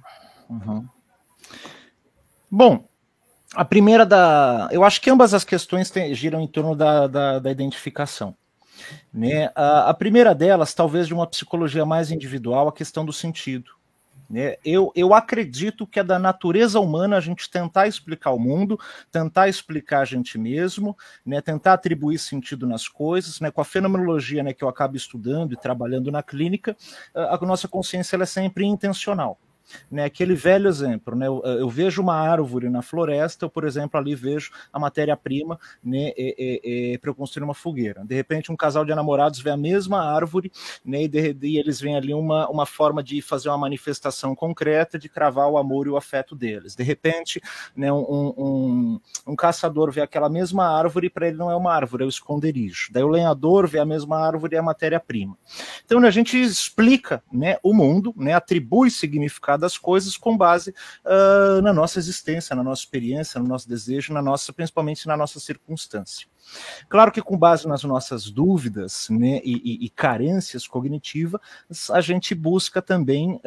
Uhum. Bom, a primeira da. Eu acho que ambas as questões giram em torno da, da, da identificação. Né? A, a, primeira delas, talvez de uma psicologia mais individual, a questão do sentido. Né? Eu, eu acredito que é da natureza humana a gente tentar explicar o mundo, tentar explicar a gente mesmo, né? tentar atribuir sentido nas coisas. Né? Com a fenomenologia né, que eu acabo estudando e trabalhando na clínica, a, a nossa consciência é sempre intencional. Né, aquele velho exemplo, né, eu, eu, vejo uma árvore na floresta, eu, por exemplo, ali vejo a matéria-prima né, para eu construir uma fogueira. De repente, um casal de namorados vê a mesma árvore né, e, de, e eles veem ali uma, uma forma de fazer uma manifestação concreta de cravar o amor e o afeto deles. De repente, né, um, um, um caçador vê aquela mesma árvore e para ele não é uma árvore, é o esconderijo. Daí o lenhador vê a mesma árvore e a matéria-prima. Então, né, a gente explica né, o mundo, né, atribui significado das coisas com base uh, na nossa existência, na nossa experiência, no nosso desejo, na nossa, principalmente na nossa circunstância. Claro que com base nas nossas dúvidas né, e, e, e carências cognitivas, a gente busca também uh,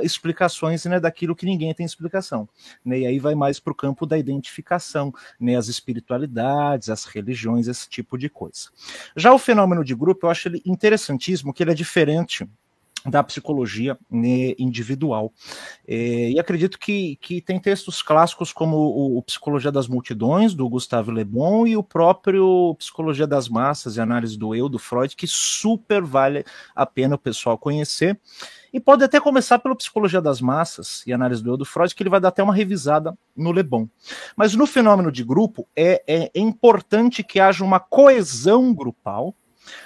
uh, explicações né, daquilo que ninguém tem explicação. Né, e aí vai mais para o campo da identificação, né, as espiritualidades, as religiões, esse tipo de coisa. Já o fenômeno de grupo, eu acho ele interessantíssimo, que ele é diferente da psicologia né, individual. É, e acredito que, que tem textos clássicos como o, o, Psicologia das Multidões, do Gustave Le Bon, e o próprio Psicologia das Massas e Análise do Eu, do Freud, que super vale a pena o pessoal conhecer. E pode até começar pela Psicologia das Massas e Análise do Eu, do Freud, que ele vai dar até uma revisada no Le Bon. Mas no fenômeno de grupo, é, é importante que haja uma coesão grupal,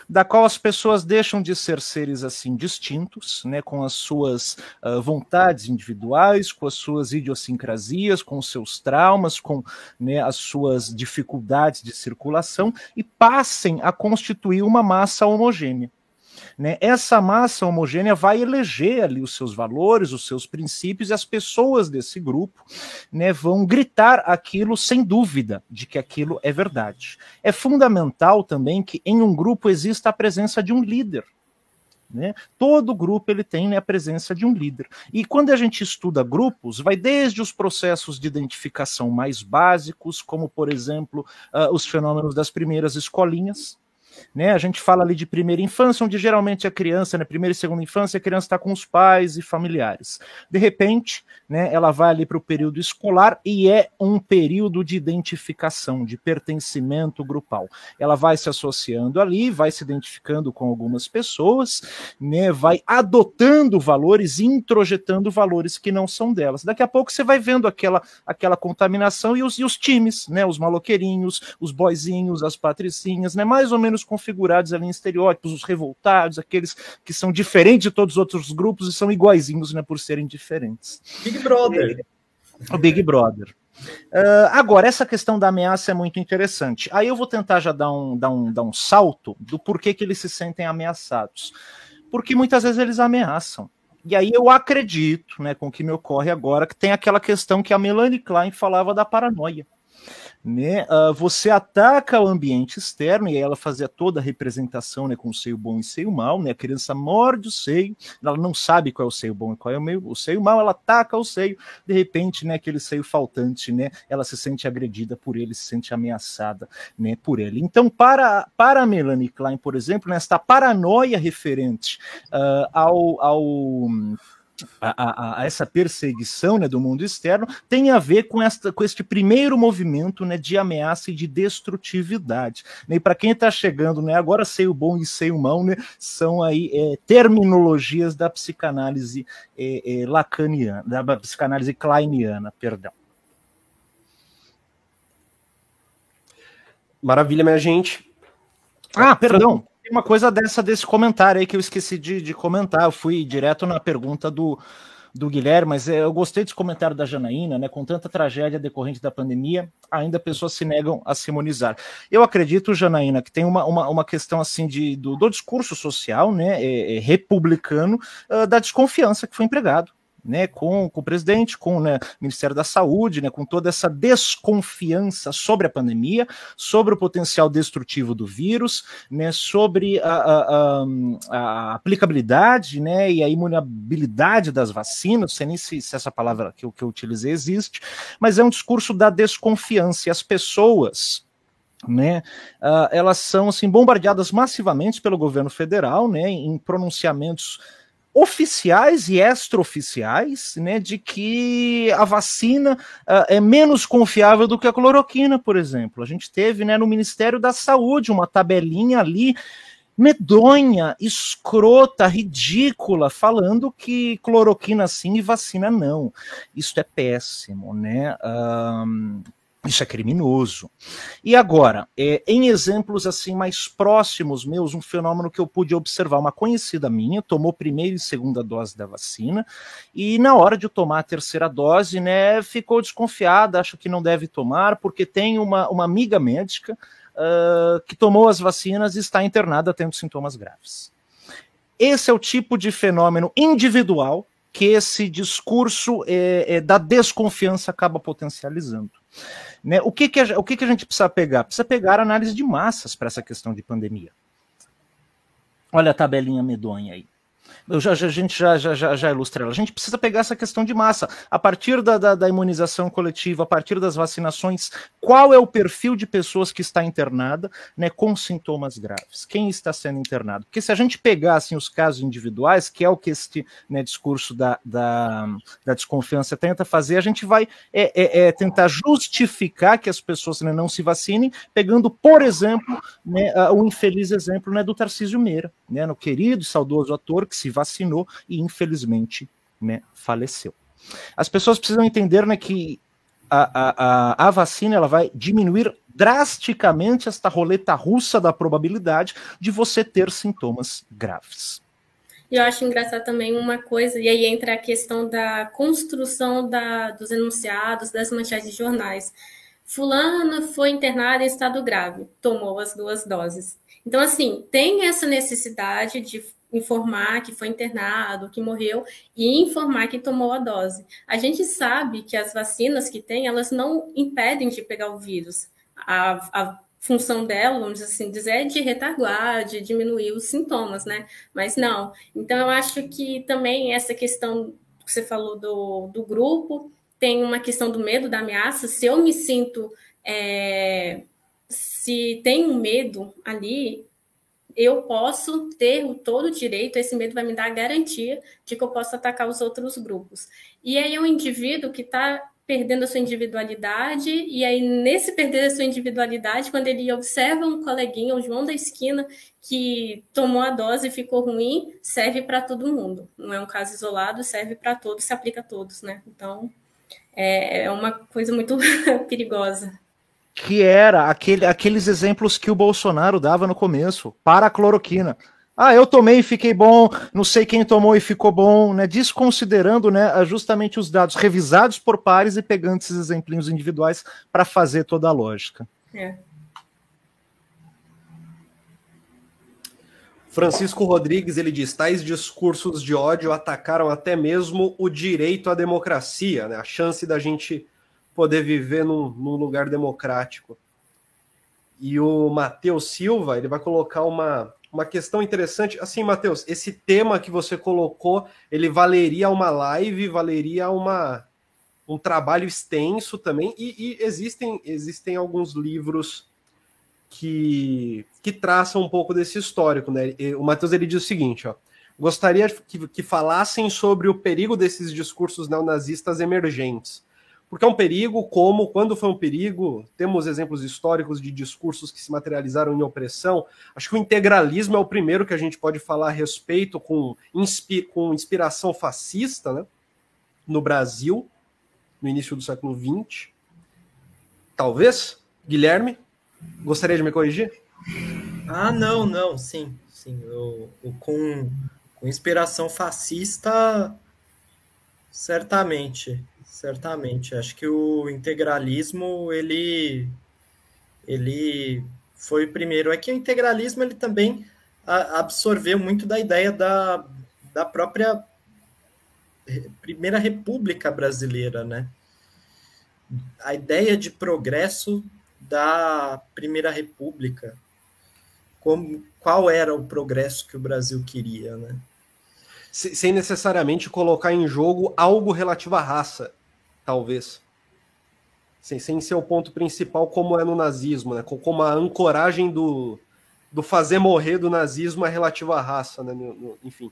da qual as pessoas deixam de ser seres assim distintos, né, com as suas uh, vontades individuais, com as suas idiosincrasias, com os seus traumas, com né, as suas dificuldades de circulação e passem a constituir uma massa homogênea. Né? Essa massa homogênea vai eleger ali os seus valores, os seus princípios, e as pessoas desse grupo né, vão gritar aquilo sem dúvida de que aquilo é verdade. É fundamental também que em um grupo exista a presença de um líder. Né? Todo grupo ele tem né, a presença de um líder. E quando a gente estuda grupos, vai desde os processos de identificação mais básicos, como por exemplo uh, os fenômenos das primeiras escolinhas, né? A gente fala ali de primeira infância, onde geralmente a criança, né, primeira e segunda infância, a criança está com os pais e familiares. De repente, né, ela vai ali para o período escolar e é um período de identificação, de pertencimento grupal. Ela vai se associando ali, vai se identificando com algumas pessoas, né, vai adotando valores, introjetando valores que não são delas. Daqui a pouco você vai vendo aquela, aquela contaminação e os, e os times, né, os maloqueirinhos, os boizinhos, as patricinhas, né, mais ou menos configurados ali em estereótipos, os revoltados, aqueles que são diferentes de todos os outros grupos e são iguaizinhos, né, por serem diferentes. Big Brother. É, o Big Brother. Uh, agora, essa questão da ameaça é muito interessante. Aí eu vou tentar já dar um, dar um, dar um salto do porquê que eles se sentem ameaçados. Porque muitas vezes eles ameaçam. E aí eu acredito, né, com o que me ocorre agora, que tem aquela questão que a Melanie Klein falava da paranoia né? Uh, você ataca o ambiente externo, e ela fazia toda a representação né, com o seio bom e seio mal, né? A criança morde o seio, ela não sabe qual é o seio bom e qual é o, meio, o seio mal, ela ataca o seio, de repente, né, aquele seio faltante, né? Ela se sente agredida por ele, se sente ameaçada né, por ele. Então, para, para a Melanie Klein, por exemplo, nesta paranoia referente uh, ao, ao a, a, a, essa perseguição né, do mundo externo tem a ver com, esta, com este primeiro movimento né, de ameaça e de destrutividade. Né, e para quem está chegando, né, agora sei o bom e sei o mal, né, são aí é, terminologias da psicanálise é, é, lacaniana, da psicanálise kleiniana, perdão. Maravilha, minha gente. Ah, perdão uma coisa dessa desse comentário aí que eu esqueci de, de comentar. Eu fui direto na pergunta do, do Guilherme, mas é, eu gostei desse comentário da Janaína, né? Com tanta tragédia decorrente da pandemia, ainda pessoas se negam a se imunizar. Eu acredito, Janaína, que tem uma, uma, uma questão assim de, do, do discurso social, né? É, é, republicano, uh, da desconfiança que foi empregado né, com, com o presidente, com né, o Ministério da Saúde, né, com toda essa desconfiança sobre a pandemia, sobre o potencial destrutivo do vírus, né, sobre a, a, a, a aplicabilidade né, e a imunidade das vacinas, sei nem se, se essa palavra que eu, que eu utilizei existe, mas é um discurso da desconfiança. E as pessoas né, uh, elas são assim bombardeadas massivamente pelo governo federal, né, em pronunciamentos oficiais e extraoficiais, né, de que a vacina uh, é menos confiável do que a cloroquina, por exemplo. A gente teve, né, no Ministério da Saúde uma tabelinha ali medonha, escrota, ridícula, falando que cloroquina sim e vacina não. Isso é péssimo, né? Um, isso é criminoso. E agora, é, em exemplos assim mais próximos meus, um fenômeno que eu pude observar, uma conhecida minha tomou primeira e segunda dose da vacina e na hora de tomar a terceira dose, né, ficou desconfiada, acha que não deve tomar porque tem uma, uma amiga médica uh, que tomou as vacinas e está internada tendo sintomas graves. Esse é o tipo de fenômeno individual que esse discurso é, é, da desconfiança acaba potencializando. Né? O, que, que, a, o que, que a gente precisa pegar? Precisa pegar análise de massas para essa questão de pandemia. Olha a tabelinha medonha aí. Eu já, já, a gente já, já, já, ilustra ela. A gente precisa pegar essa questão de massa. A partir da, da, da, imunização coletiva, a partir das vacinações, qual é o perfil de pessoas que está internada né, com sintomas graves? Quem está sendo internado? Porque se a gente pegar assim, os casos individuais, que é o que este né, discurso da, da, da, desconfiança tenta fazer, a gente vai é, é, é tentar justificar que as pessoas né, não se vacinem, pegando, por exemplo, né, o infeliz exemplo né, do Tarcísio Meira, né, no querido e saudoso ator que se vacinou e infelizmente né, faleceu. As pessoas precisam entender né, que a, a, a, a vacina ela vai diminuir drasticamente esta roleta russa da probabilidade de você ter sintomas graves. E eu acho engraçado também uma coisa, e aí entra a questão da construção da, dos enunciados, das manchetes de jornais. Fulana foi internada em estado grave, tomou as duas doses. Então, assim, tem essa necessidade de informar que foi internado, que morreu, e informar que tomou a dose. A gente sabe que as vacinas que tem, elas não impedem de pegar o vírus. A, a função dela, vamos assim dizer, é de retardar, de diminuir os sintomas, né? Mas não. Então, eu acho que também essa questão que você falou do, do grupo, tem uma questão do medo da ameaça. Se eu me sinto. É, se tem um medo ali, eu posso ter o todo o direito, esse medo vai me dar a garantia de que eu posso atacar os outros grupos. E aí é um indivíduo que está perdendo a sua individualidade, e aí nesse perder a sua individualidade, quando ele observa um coleguinha, o João da esquina, que tomou a dose e ficou ruim, serve para todo mundo. Não é um caso isolado, serve para todos, se aplica a todos, né? Então, é, é uma coisa muito perigosa que era aquele, aqueles exemplos que o Bolsonaro dava no começo, para a cloroquina. Ah, eu tomei e fiquei bom, não sei quem tomou e ficou bom, né? Desconsiderando né, justamente os dados revisados por pares e pegando esses exemplinhos individuais para fazer toda a lógica. É. Francisco Rodrigues ele diz: tais discursos de ódio atacaram até mesmo o direito à democracia, né? a chance da gente poder viver num, num lugar democrático. E o Matheus Silva, ele vai colocar uma, uma questão interessante. Assim, Matheus, esse tema que você colocou, ele valeria uma live, valeria uma, um trabalho extenso também. E, e existem, existem alguns livros que, que traçam um pouco desse histórico. Né? O Matheus ele diz o seguinte: ó, gostaria que, que falassem sobre o perigo desses discursos neonazistas emergentes porque é um perigo, como quando foi um perigo, temos exemplos históricos de discursos que se materializaram em opressão. Acho que o integralismo é o primeiro que a gente pode falar a respeito com, inspi com inspiração fascista né, no Brasil, no início do século XX. Talvez, Guilherme, gostaria de me corrigir? Ah, não, não, sim, sim. Eu, eu com, com inspiração fascista, certamente. Certamente. Acho que o integralismo, ele, ele foi o primeiro. É que o integralismo, ele também absorveu muito da ideia da, da própria Primeira República Brasileira, né? A ideia de progresso da Primeira República. Como, qual era o progresso que o Brasil queria, né? Sem necessariamente colocar em jogo algo relativo à raça talvez. Sem, sem ser o ponto principal, como é no nazismo, né? Como a ancoragem do, do fazer morrer do nazismo é relativa à raça, né? No, no, enfim.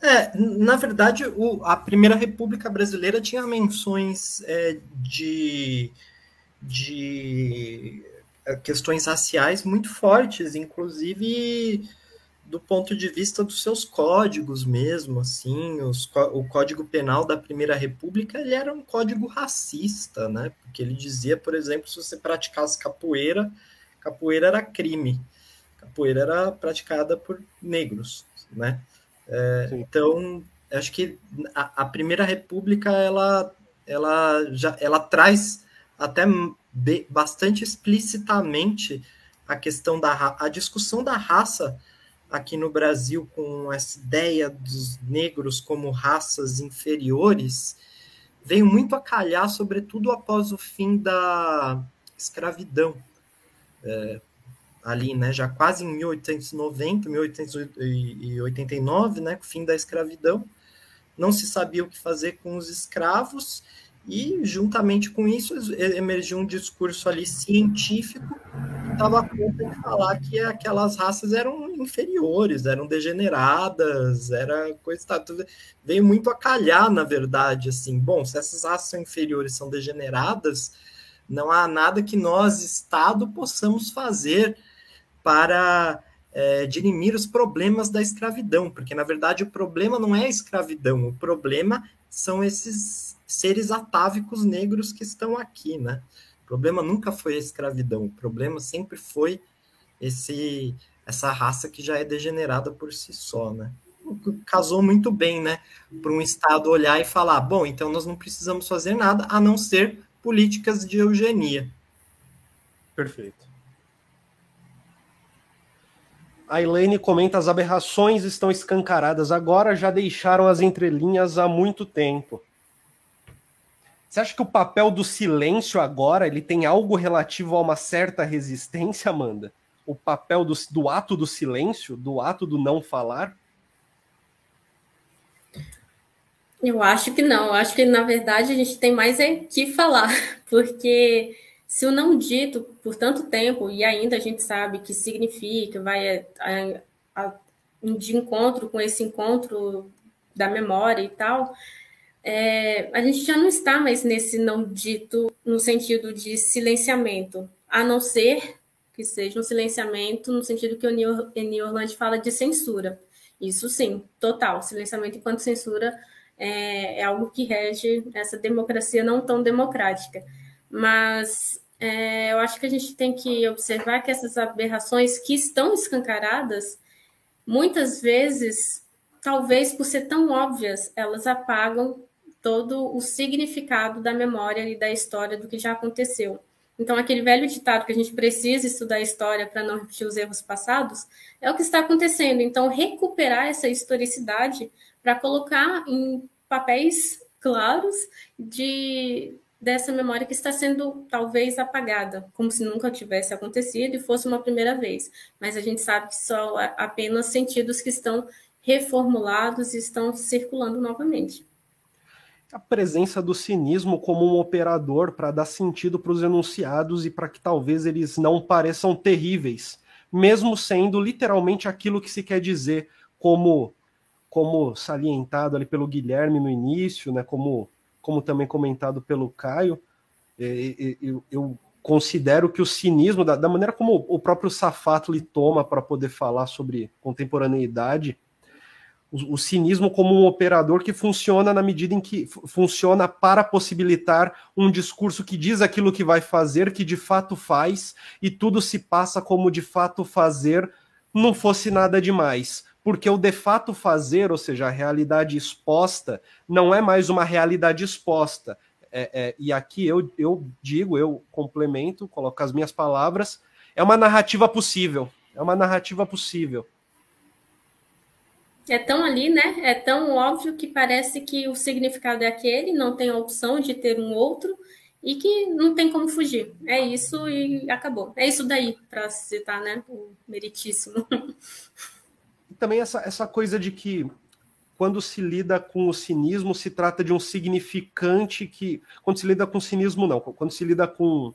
É, na verdade, o, a Primeira República Brasileira tinha menções é, de, de é, questões raciais muito fortes, inclusive do ponto de vista dos seus códigos mesmo, assim, os, o Código Penal da Primeira República, ele era um código racista, né? Porque ele dizia, por exemplo, se você praticasse capoeira, capoeira era crime. Capoeira era praticada por negros, né? É, então, acho que a, a, Primeira República, ela, ela, já, ela traz até bastante explicitamente a questão da a discussão da raça aqui no Brasil com essa ideia dos negros como raças inferiores veio muito a calhar, sobretudo após o fim da escravidão. É, ali, né, já quase em 1890, 1889, né, com o fim da escravidão, não se sabia o que fazer com os escravos e, juntamente com isso, emergiu um discurso ali científico que estava a conta de falar que aquelas raças eram inferiores, eram degeneradas, era coisa. Tá, veio muito a calhar, na verdade, assim. Bom, se essas raças são inferiores, são degeneradas, não há nada que nós, Estado, possamos fazer para é, dirimir os problemas da escravidão, porque na verdade o problema não é a escravidão, o problema são esses seres atávicos negros que estão aqui, né? problema nunca foi a escravidão, o problema sempre foi esse essa raça que já é degenerada por si só, né? Casou muito bem, né? Para um Estado olhar e falar: bom, então nós não precisamos fazer nada a não ser políticas de eugenia. Perfeito. A Elaine comenta: as aberrações estão escancaradas agora, já deixaram as entrelinhas há muito tempo. Você acha que o papel do silêncio agora ele tem algo relativo a uma certa resistência, Amanda? O papel do, do ato do silêncio, do ato do não falar? Eu acho que não. Eu acho que, na verdade, a gente tem mais é que falar, porque se o não dito por tanto tempo, e ainda a gente sabe que significa, vai a, a, a, de encontro com esse encontro da memória e tal, é, a gente já não está mais nesse não dito no sentido de silenciamento, a não ser que seja um silenciamento no sentido que o Eni Orlando fala de censura. Isso sim, total. Silenciamento enquanto censura é, é algo que rege essa democracia não tão democrática. Mas é, eu acho que a gente tem que observar que essas aberrações que estão escancaradas, muitas vezes, talvez por ser tão óbvias, elas apagam todo o significado da memória e da história do que já aconteceu. Então, aquele velho ditado que a gente precisa estudar a história para não repetir os erros passados, é o que está acontecendo. Então, recuperar essa historicidade para colocar em papéis claros de dessa memória que está sendo talvez apagada, como se nunca tivesse acontecido e fosse uma primeira vez. Mas a gente sabe que são apenas sentidos que estão reformulados e estão circulando novamente. A presença do cinismo como um operador para dar sentido para os enunciados e para que talvez eles não pareçam terríveis, mesmo sendo literalmente aquilo que se quer dizer, como como salientado ali pelo Guilherme no início, né, como como também comentado pelo Caio, é, eu, eu considero que o cinismo, da, da, maneira como o próprio Safato lhe toma para poder falar sobre contemporaneidade, o, o, cinismo como um operador que funciona na medida em que funciona para possibilitar um discurso que diz aquilo que vai fazer, que de fato faz, e tudo se passa como de fato fazer não fosse nada demais porque o de fato fazer, ou seja, a realidade exposta, não é mais uma realidade exposta. É, é, e aqui eu, eu digo, eu complemento, coloco as minhas palavras, é uma narrativa possível. É uma narrativa possível. É tão ali, né? É tão óbvio que parece que o significado é aquele, não tem a opção de ter um outro e que não tem como fugir. É isso e acabou. É isso daí, para citar, né? O meritíssimo. também essa, essa coisa de que quando se lida com o cinismo, se trata de um significante que. Quando se lida com cinismo, não. Quando se lida com,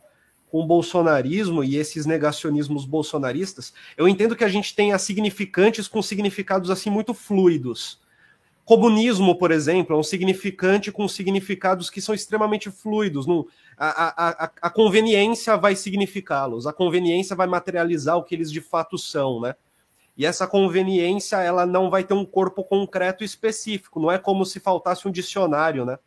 com o bolsonarismo e esses negacionismos bolsonaristas, eu entendo que a gente tenha significantes com significados assim muito fluidos. Comunismo, por exemplo, é um significante com significados que são extremamente fluidos. Não, a, a, a conveniência vai significá-los, a conveniência vai materializar o que eles de fato são, né? E essa conveniência, ela não vai ter um corpo concreto específico, não é como se faltasse um dicionário, né?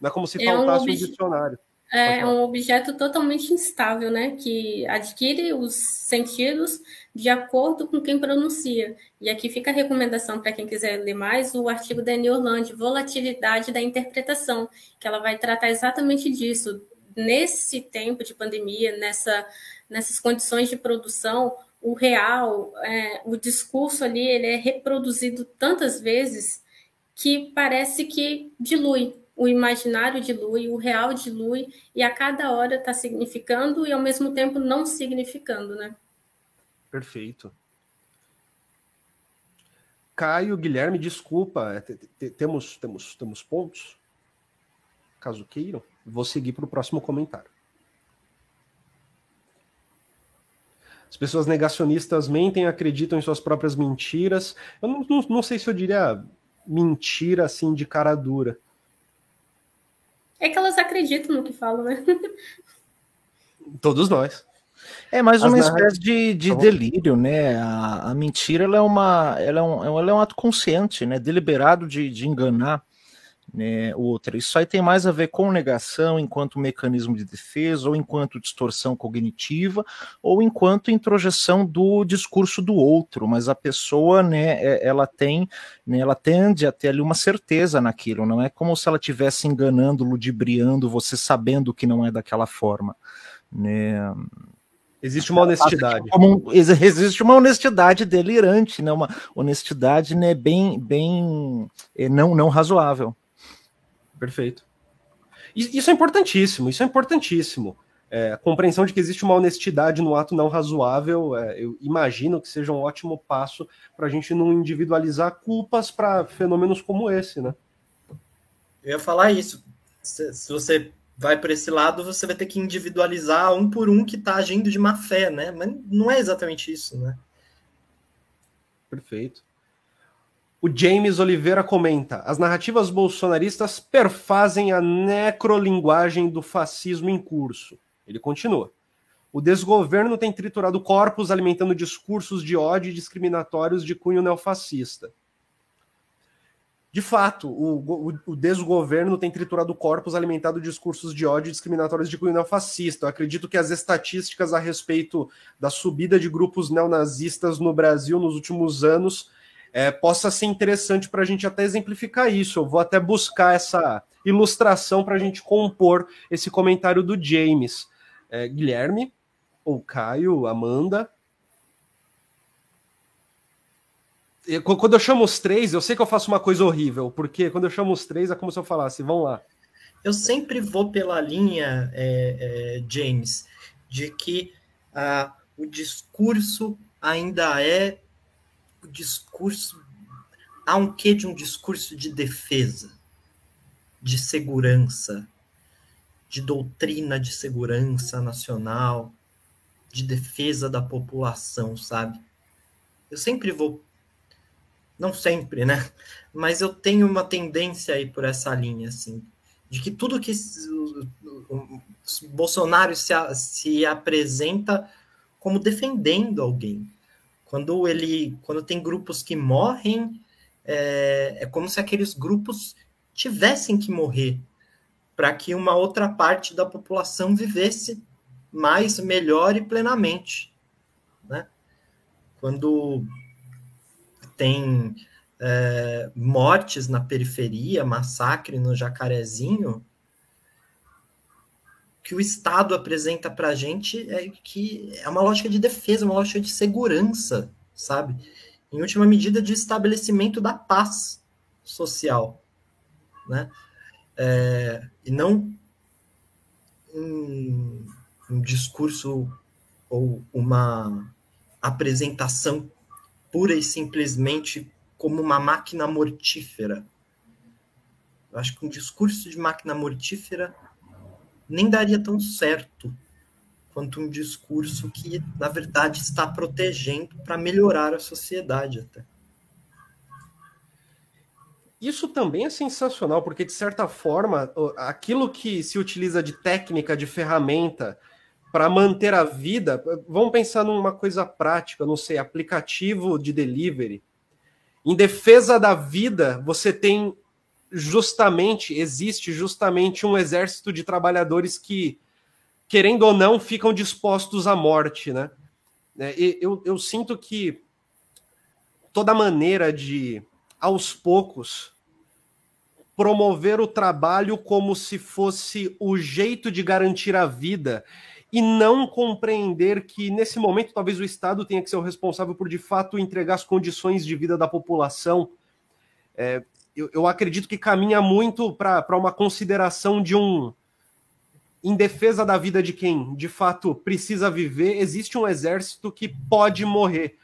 Não é como se é faltasse um, um dicionário. É um objeto totalmente instável, né? Que adquire os sentidos de acordo com quem pronuncia. E aqui fica a recomendação para quem quiser ler mais o artigo da Annie Orlando, Volatilidade da Interpretação, que ela vai tratar exatamente disso. Nesse tempo de pandemia, nessa, nessas condições de produção, o real, é, o discurso ali, ele é reproduzido tantas vezes que parece que dilui. O imaginário dilui, o real dilui, e a cada hora está significando e ao mesmo tempo não significando, né? Perfeito. Caio, Guilherme, desculpa, é, temos, temos, temos pontos? Caso queiram, vou seguir para o próximo comentário. As pessoas negacionistas mentem, acreditam em suas próprias mentiras. Eu não, não, não sei se eu diria mentira assim de cara dura. É que elas acreditam no que falam, né? Todos nós. É mais uma espécie de, de tá delírio, né? A, a, mentira ela é, uma, ela, é um, ela é um ato consciente, né? Deliberado de, de enganar. Né, outra. Isso aí tem mais a ver com negação enquanto mecanismo de defesa, ou enquanto distorção cognitiva, ou enquanto introjeção do discurso do outro, mas a pessoa, né, é, ela tem, né, ela tende a ter ali uma certeza naquilo, não é como se ela estivesse enganando, ludibriando você sabendo que não é daquela forma. Né? Existe uma honestidade. Existe uma honestidade delirante, né? Uma honestidade né, bem, bem eh, não, não razoável. Perfeito. Isso é importantíssimo, isso é importantíssimo. É, a compreensão de que existe uma honestidade no ato não razoável, é, eu imagino que seja um ótimo passo para a gente não individualizar culpas para fenômenos como esse, né? Eu ia falar isso. Se, se você vai para esse lado, você vai ter que individualizar um por um que está agindo de má fé, né? Mas não é exatamente isso, né? Perfeito. O James Oliveira comenta: as narrativas bolsonaristas perfazem a necrolinguagem do fascismo em curso. Ele continua. O desgoverno tem triturado corpos alimentando discursos de ódio e discriminatórios de cunho neofascista. De fato, o, o, o, desgoverno tem triturado corpos alimentado discursos de ódio e discriminatórios de cunho neofascista. Eu acredito que as estatísticas a respeito da subida de grupos neonazistas no Brasil nos últimos anos é, possa ser interessante para a gente até exemplificar isso. Eu vou até buscar essa ilustração para a gente compor esse comentário do James. É, Guilherme, ou Caio, Amanda. Quando eu chamo os três, eu sei que eu faço uma coisa horrível, porque quando eu chamo os três é como se eu falasse, vão lá. Eu sempre vou pela linha, é, é, James, de que ah, o discurso ainda é discurso. Há um quê de um discurso de defesa, de segurança, de doutrina de segurança nacional, de defesa da população, sabe? Eu sempre vou. Não sempre, né? Mas eu tenho uma tendência aí por essa linha, assim, de que tudo que Bolsonaro se, se apresenta como defendendo alguém, quando ele, quando tem grupos que morrem, é, é como se aqueles grupos tivessem que morrer para que uma outra parte da população vivesse mais, melhor e plenamente, né? Quando tem é, mortes na periferia, massacre no Jacarezinho, que o Estado apresenta para a gente é que é uma lógica de defesa, uma lógica de segurança, sabe? Em última medida, de estabelecimento da paz social, né? É, e não um, um discurso ou uma apresentação pura e simplesmente como uma máquina mortífera. Eu acho que um discurso de máquina mortífera nem daria tão certo quanto um discurso que, na verdade, está protegendo para melhorar a sociedade até. Isso também é sensacional, porque, de certa forma, aquilo que se utiliza de técnica, de ferramenta para manter a vida, vamos pensar numa coisa prática, não sei, aplicativo de delivery. Em defesa da vida, você tem justamente, existe justamente um exército de trabalhadores que, querendo ou não, ficam dispostos à morte, né? É, eu, eu sinto que toda maneira de, aos poucos, promover o trabalho como se fosse o jeito de garantir a vida e não compreender que nesse momento talvez o Estado tenha que ser o responsável por de fato entregar as condições de vida da população. É, eu, eu acredito que caminha muito para uma consideração de um. Em defesa da vida de quem de fato precisa viver, existe um exército que pode morrer.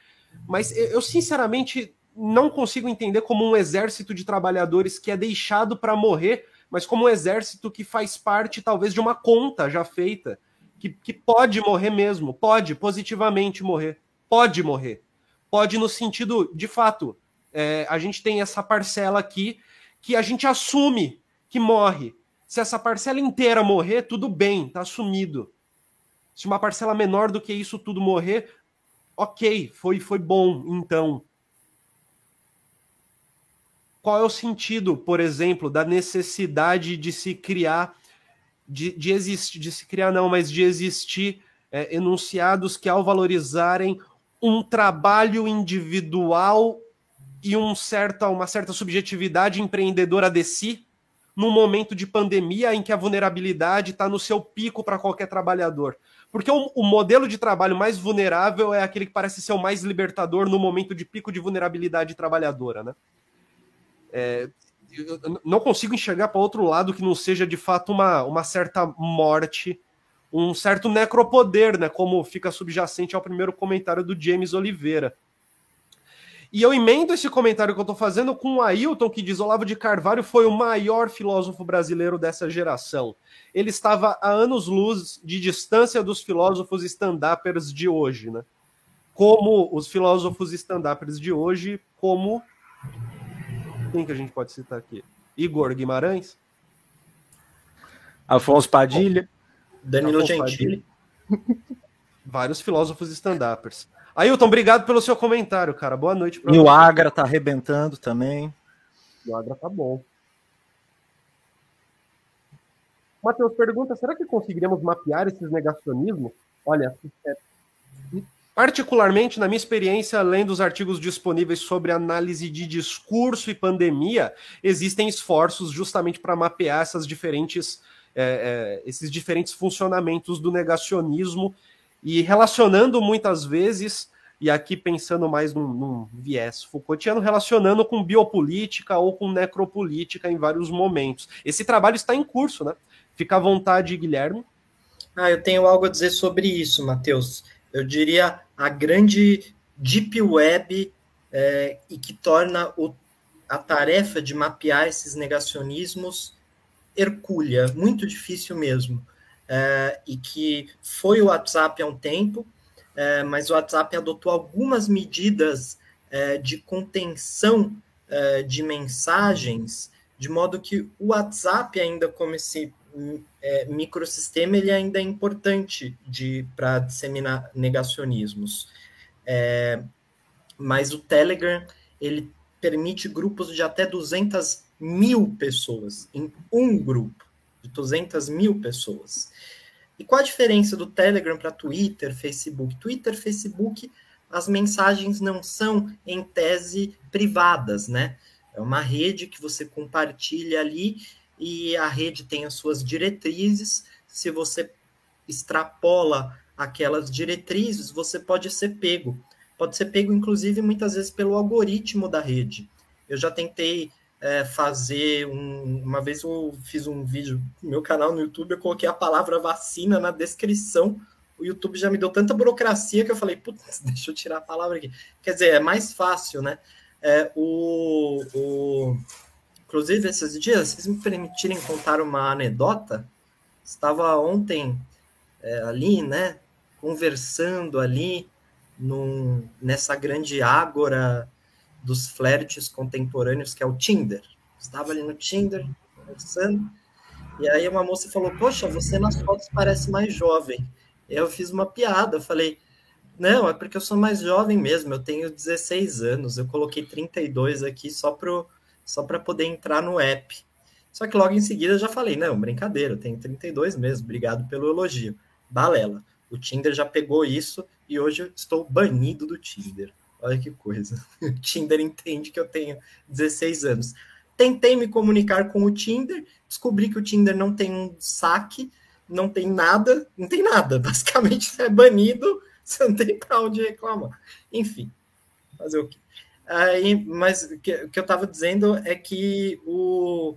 Mas eu, sinceramente, não consigo entender como um exército de trabalhadores que é deixado para morrer, mas como um exército que faz parte, talvez, de uma conta já feita, que, que pode morrer mesmo, pode positivamente morrer, pode morrer. Pode no sentido, de fato, é, a gente tem essa parcela aqui que a gente assume que morre. Se essa parcela inteira morrer, tudo bem, tá assumido. Se uma parcela menor do que isso tudo morrer, ok, foi, foi bom, então. qual é o sentido, por exemplo, da necessidade de se criar, de, de existir, de se criar não, mas de existir é, enunciados que ao valorizarem um trabalho individual e um certa, uma certa subjetividade empreendedora de si, num momento de pandemia em que a vulnerabilidade está no seu pico para qualquer trabalhador. Porque o, o, modelo de trabalho mais vulnerável é aquele que parece ser o mais libertador no momento de pico de vulnerabilidade trabalhadora, né? É, não consigo enxergar para outro lado que não seja de fato uma, uma certa morte, um certo necropoder, né? Como fica subjacente ao primeiro comentário do James Oliveira. E eu emendo esse comentário que eu estou fazendo com o Ailton, que diz: Olavo de Carvalho foi o maior filósofo brasileiro dessa geração. Ele estava a anos-luz de distância dos filósofos stand-uppers de hoje, né? Como os filósofos stand-uppers de hoje, como quem que a gente pode citar aqui? Igor Guimarães? Afonso Padilha. Danilo Afonso Gentili. Padilha. Vários filósofos stand-uppers. Ailton, obrigado pelo seu comentário, cara. Boa noite. e o Agra tá arrebentando também. O Agra tá bom. Matheus pergunta: será que conseguiríamos mapear esses negacionismos? Olha, é, Particularmente, na minha experiência, lendo os artigos disponíveis sobre análise de discurso e pandemia, existem esforços justamente para mapear essas diferentes, é, é, esses diferentes funcionamentos do negacionismo e relacionando muitas vezes, e aqui pensando mais num, num viés Foucaultiano, relacionando com biopolítica ou com necropolítica em vários momentos. Esse trabalho está em curso, né? Fica à vontade, Guilherme. Ah, eu tenho algo a dizer sobre isso, Matheus eu diria, a grande deep web é, e que torna o, a tarefa de mapear esses negacionismos hercúlea, muito difícil mesmo. É, e que foi o WhatsApp há um tempo, é, mas o WhatsApp adotou algumas medidas é, de contenção de mensagens, de modo que o WhatsApp, ainda como esse microsistema ele ainda é importante de para disseminar negacionismos. Mas o Telegram ele permite grupos de até 200 mil pessoas em um grupo de 200 mil pessoas. E qual a diferença do Telegram para Twitter, Facebook? Twitter, Facebook, as mensagens não são em tese privadas, né? É uma rede que você compartilha ali e a rede tem as suas diretrizes. Se você extrapola aquelas diretrizes, você pode ser pego. Pode ser pego, inclusive, muitas vezes pelo algoritmo da rede. Eu já tentei é, fazer um, uma vez eu fiz um vídeo no meu canal no YouTube, eu coloquei a palavra vacina na descrição. O YouTube já me deu tanta burocracia que eu falei, putz, deixa eu tirar a palavra aqui. Quer dizer, é mais fácil, né? É, o, o, Inclusive, esses dias, vocês me permitirem contar uma anedota, estava ontem é, ali, né, conversando ali num, nessa grande ágora dos flertes contemporâneos, que é o Tinder. Estava ali no Tinder, conversando, e aí uma moça falou, poxa, você nas fotos parece mais jovem. Eu fiz uma piada, falei, não, é porque eu sou mais jovem mesmo, eu tenho 16 anos, eu coloquei 32 aqui só pro só para poder entrar no app. Só que logo em seguida eu já falei, não, brincadeira, eu tenho 32 mesmo, obrigado pelo elogio. Balela. O Tinder já pegou isso e hoje eu estou banido do Tinder. Olha que coisa. O Tinder entende que eu tenho 16 anos. Tentei me comunicar com o Tinder, descobri que o Tinder não tem um saque, não tem nada, não tem nada. Basicamente, você é banido, você não tem para onde reclamar. Enfim, fazer o quê? Aí, mas o que, eu estava dizendo é que o,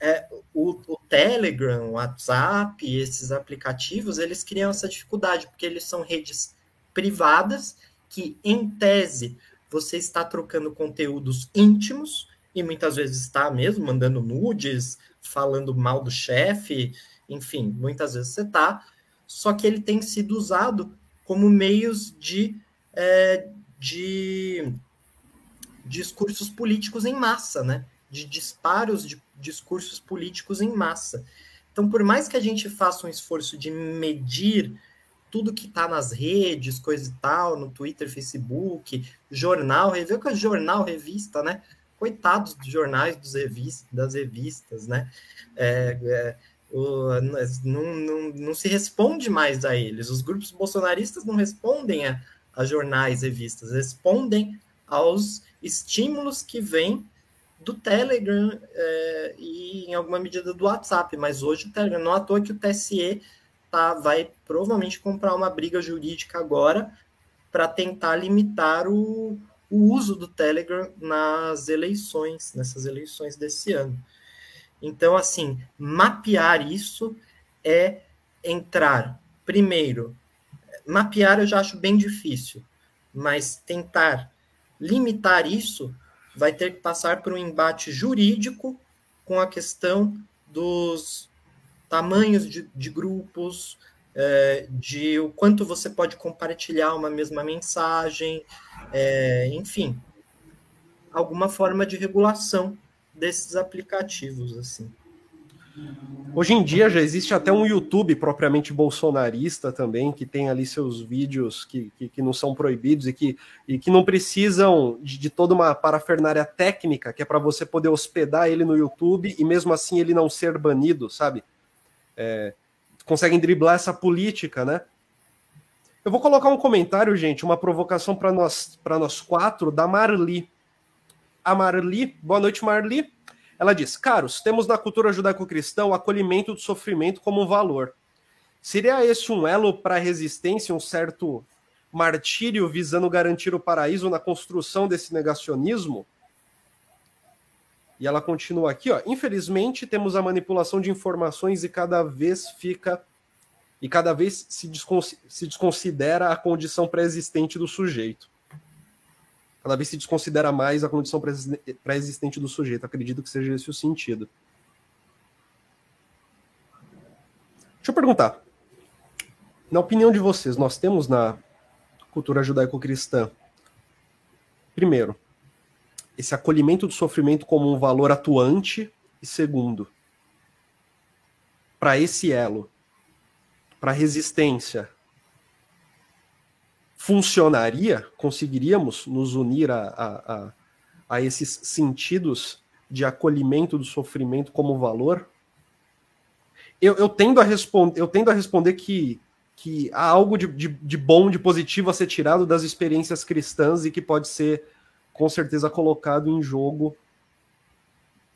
é, o, o, Telegram, o WhatsApp, esses aplicativos, eles criam essa dificuldade, porque eles são redes privadas que, em tese, você está trocando conteúdos íntimos, e muitas vezes está mesmo mandando nudes, falando mal do chefe, enfim, muitas vezes você está, só que ele tem sido usado como meios de, é, de discursos políticos em massa, né? De disparos de discursos políticos em massa. Então, por mais que a gente faça um esforço de medir tudo que está nas redes, coisa e tal, no Twitter, Facebook, jornal, revista, jornal, revista, né? coitados dos jornais, dos revistas, das revistas, né? É, é, o, não, não, não se responde mais a eles. Os grupos bolsonaristas não respondem a, a jornais, revistas, respondem aos estímulos que vêm do Telegram é, e, em alguma medida, do WhatsApp. Mas hoje o Telegram, não à toa que o TSE tá, vai provavelmente comprar uma briga jurídica agora para tentar limitar o, o uso do Telegram nas eleições, nessas eleições desse ano. Então, assim, mapear isso é entrar, primeiro, mapear eu já acho bem difícil, mas tentar limitar isso vai ter que passar por um embate jurídico com a questão dos tamanhos de, de grupos, é, de o quanto você pode compartilhar uma mesma mensagem, é, enfim, alguma forma de regulação desses aplicativos, assim. Hoje em dia já existe até um YouTube propriamente bolsonarista também, que tem ali seus vídeos que, que, que não são proibidos e que, e que não precisam de, de toda uma parafernária técnica, que é para você poder hospedar ele no YouTube e mesmo assim ele não ser banido, sabe? É, conseguem driblar essa política, né? Eu vou colocar um comentário, gente, uma provocação para nós, nós quatro, da Marli. A Marli, boa noite, Marli. Ela diz: Caros, temos na cultura judaico-cristã o acolhimento do sofrimento como um valor. Seria esse um elo para a resistência, um certo martírio visando garantir o paraíso na construção desse negacionismo? E ela continua aqui, ó. Infelizmente, temos a manipulação de informações e cada vez fica e cada vez se, se desconsidera a condição pré-existente do sujeito. Cada vez se desconsidera mais a condição pré-existente do sujeito. Acredito que seja esse o sentido. Deixa eu perguntar. Na opinião de vocês, nós temos na cultura judaico-cristã, primeiro, esse acolhimento do sofrimento como um valor atuante, e segundo, para esse elo, para resistência, funcionaria? Conseguiríamos nos unir a, a, a, a esses sentidos de acolhimento do sofrimento como valor? Eu, eu, tendo, a responder, eu tendo a responder que, que há algo de, de, de, bom, de positivo a ser tirado das experiências cristãs e que pode ser, com certeza, colocado em jogo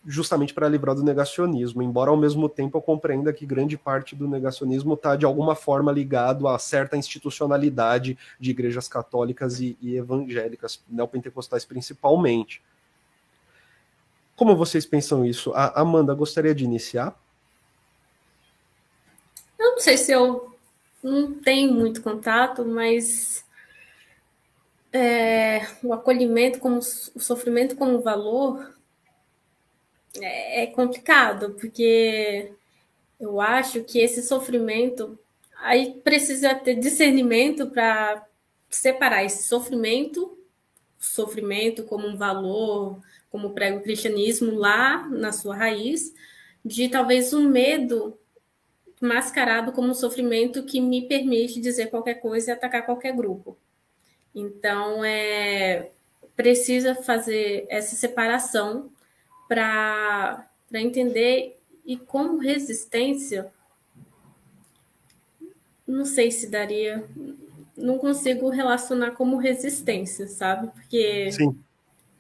justamente para livrar do negacionismo, embora ao mesmo tempo eu compreenda que grande parte do negacionismo está de alguma forma ligado a certa institucionalidade de igrejas católicas e, e evangélicas, neopentecostais principalmente. Como vocês pensam isso? A Amanda gostaria de iniciar? Eu não sei se eu não tenho muito contato, mas é, o acolhimento como o sofrimento como valor é, é complicado, porque eu acho que esse sofrimento aí precisa ter discernimento para separar esse sofrimento, sofrimento como um valor, como prega o cristianismo lá na sua raiz, de talvez um medo mascarado como um sofrimento que me permite dizer qualquer coisa e atacar qualquer grupo. Então, é, precisa fazer essa separação para entender e como resistência, não sei se daria, não consigo relacionar como resistência, sabe? Porque Sim.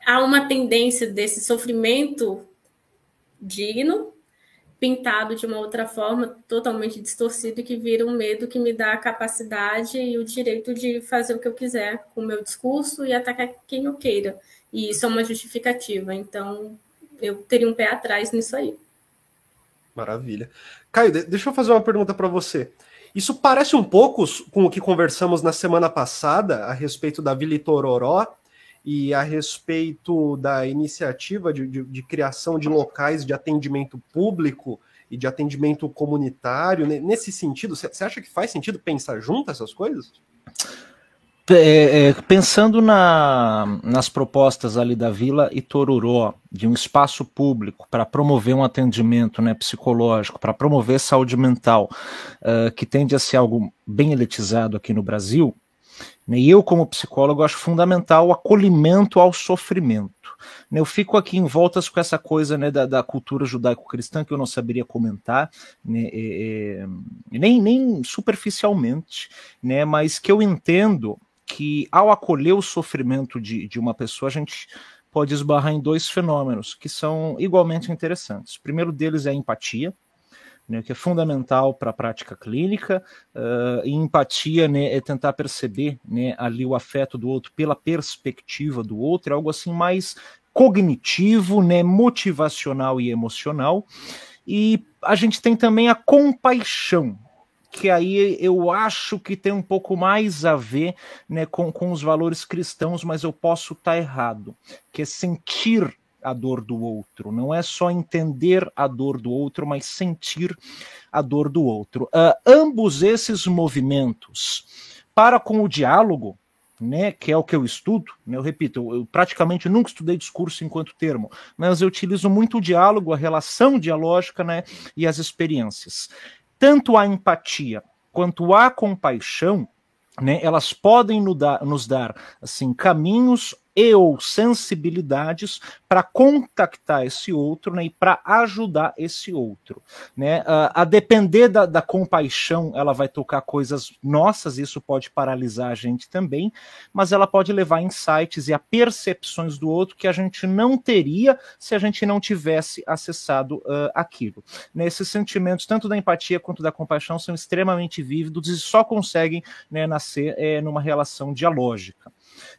há uma tendência desse sofrimento digno pintado de uma outra forma, totalmente distorcido, que vira um medo que me dá a capacidade e o direito de fazer o que eu quiser com o meu discurso e atacar quem eu queira. E isso é uma justificativa. Então, eu teria um pé atrás nisso aí. Maravilha. Caio, deixa eu fazer uma pergunta para você. Isso parece um pouco com o que conversamos na semana passada a respeito da Vila Itororó e a respeito da iniciativa de, de, de criação de locais de atendimento público e de atendimento comunitário. Nesse sentido, você acha que faz sentido pensar junto essas coisas? É, é, pensando na, nas propostas ali da Vila e Tororó, de um espaço público para promover um atendimento né, psicológico, para promover saúde mental, uh, que tende a ser algo bem elitizado aqui no Brasil, e eu, como psicólogo, acho fundamental o acolhimento ao sofrimento. Né? Eu fico aqui em voltas com essa coisa né, da, da cultura judaico-cristã que eu não saberia comentar, né, é, nem, nem superficialmente, né, mas que eu entendo que ao acolher o sofrimento de, de uma pessoa, a gente pode esbarrar em dois fenômenos que são igualmente interessantes. O primeiro deles é a empatia, né, que é fundamental para a prática clínica. Uh, e empatia né, é tentar perceber né, ali o afeto do outro pela perspectiva do outro, é algo assim mais cognitivo, né, motivacional e emocional. E a gente tem também a compaixão, que aí eu acho que tem um pouco mais a ver né, com, com os valores cristãos, mas eu posso estar tá errado, que é sentir a dor do outro, não é só entender a dor do outro, mas sentir a dor do outro. Uh, ambos esses movimentos, para com o diálogo, né, que é o que eu estudo, né, eu repito, eu, eu, praticamente nunca estudei discurso enquanto termo, mas eu utilizo muito o diálogo, a relação dialógica né, e as experiências. Tanto a empatia quanto a compaixão, né, elas podem nos dar, nos dar assim caminhos e ou sensibilidades para contactar esse outro né, e para ajudar esse outro. Né? Uh, a depender da, da, compaixão, ela vai tocar coisas nossas, isso pode paralisar a gente também, mas ela pode levar insights e a percepções do outro que a gente não teria se a gente não tivesse acessado uh, aquilo. Né, esses sentimentos, tanto da empatia quanto da compaixão, são extremamente vívidos e só conseguem né, nascer é, numa relação dialógica.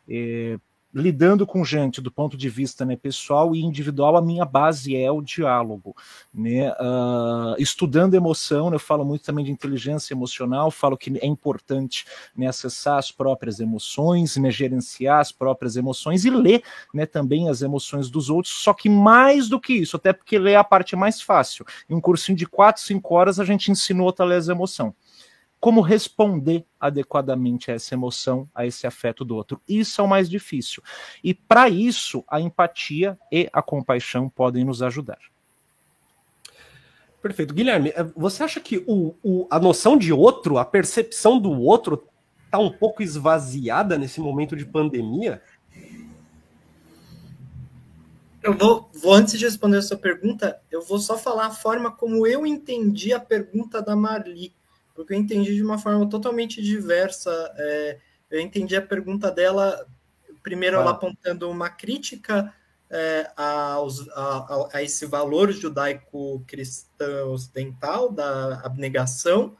É, lidando com gente do ponto de vista né, pessoal e individual, a minha base é o diálogo. Né? Uh, estudando emoção, né, eu falo muito também de inteligência emocional, falo que é importante né, acessar as próprias emoções, né, gerenciar as próprias emoções e ler né, também as emoções dos outros, só que mais do que isso, até porque ler é a parte mais fácil. Em um cursinho de 4, 5 horas, a gente ensinou a ler as emoções como responder adequadamente a essa emoção, a esse afeto do outro. Isso é o mais difícil. E para isso, a empatia e a compaixão podem nos ajudar. Perfeito. Guilherme, eh, você acha que o, o, a noção de outro, a percepção do outro, está um pouco esvaziada nesse momento de pandemia? Eu vou, vou, antes de responder a sua pergunta, eu vou só falar a forma como eu entendi a pergunta da Marli porque eu entendi de uma forma totalmente diversa. É, eu entendi a pergunta dela, primeiro, ah. ela apontando uma crítica é, aos, a, a, esse valor judaico-cristão ocidental da abnegação,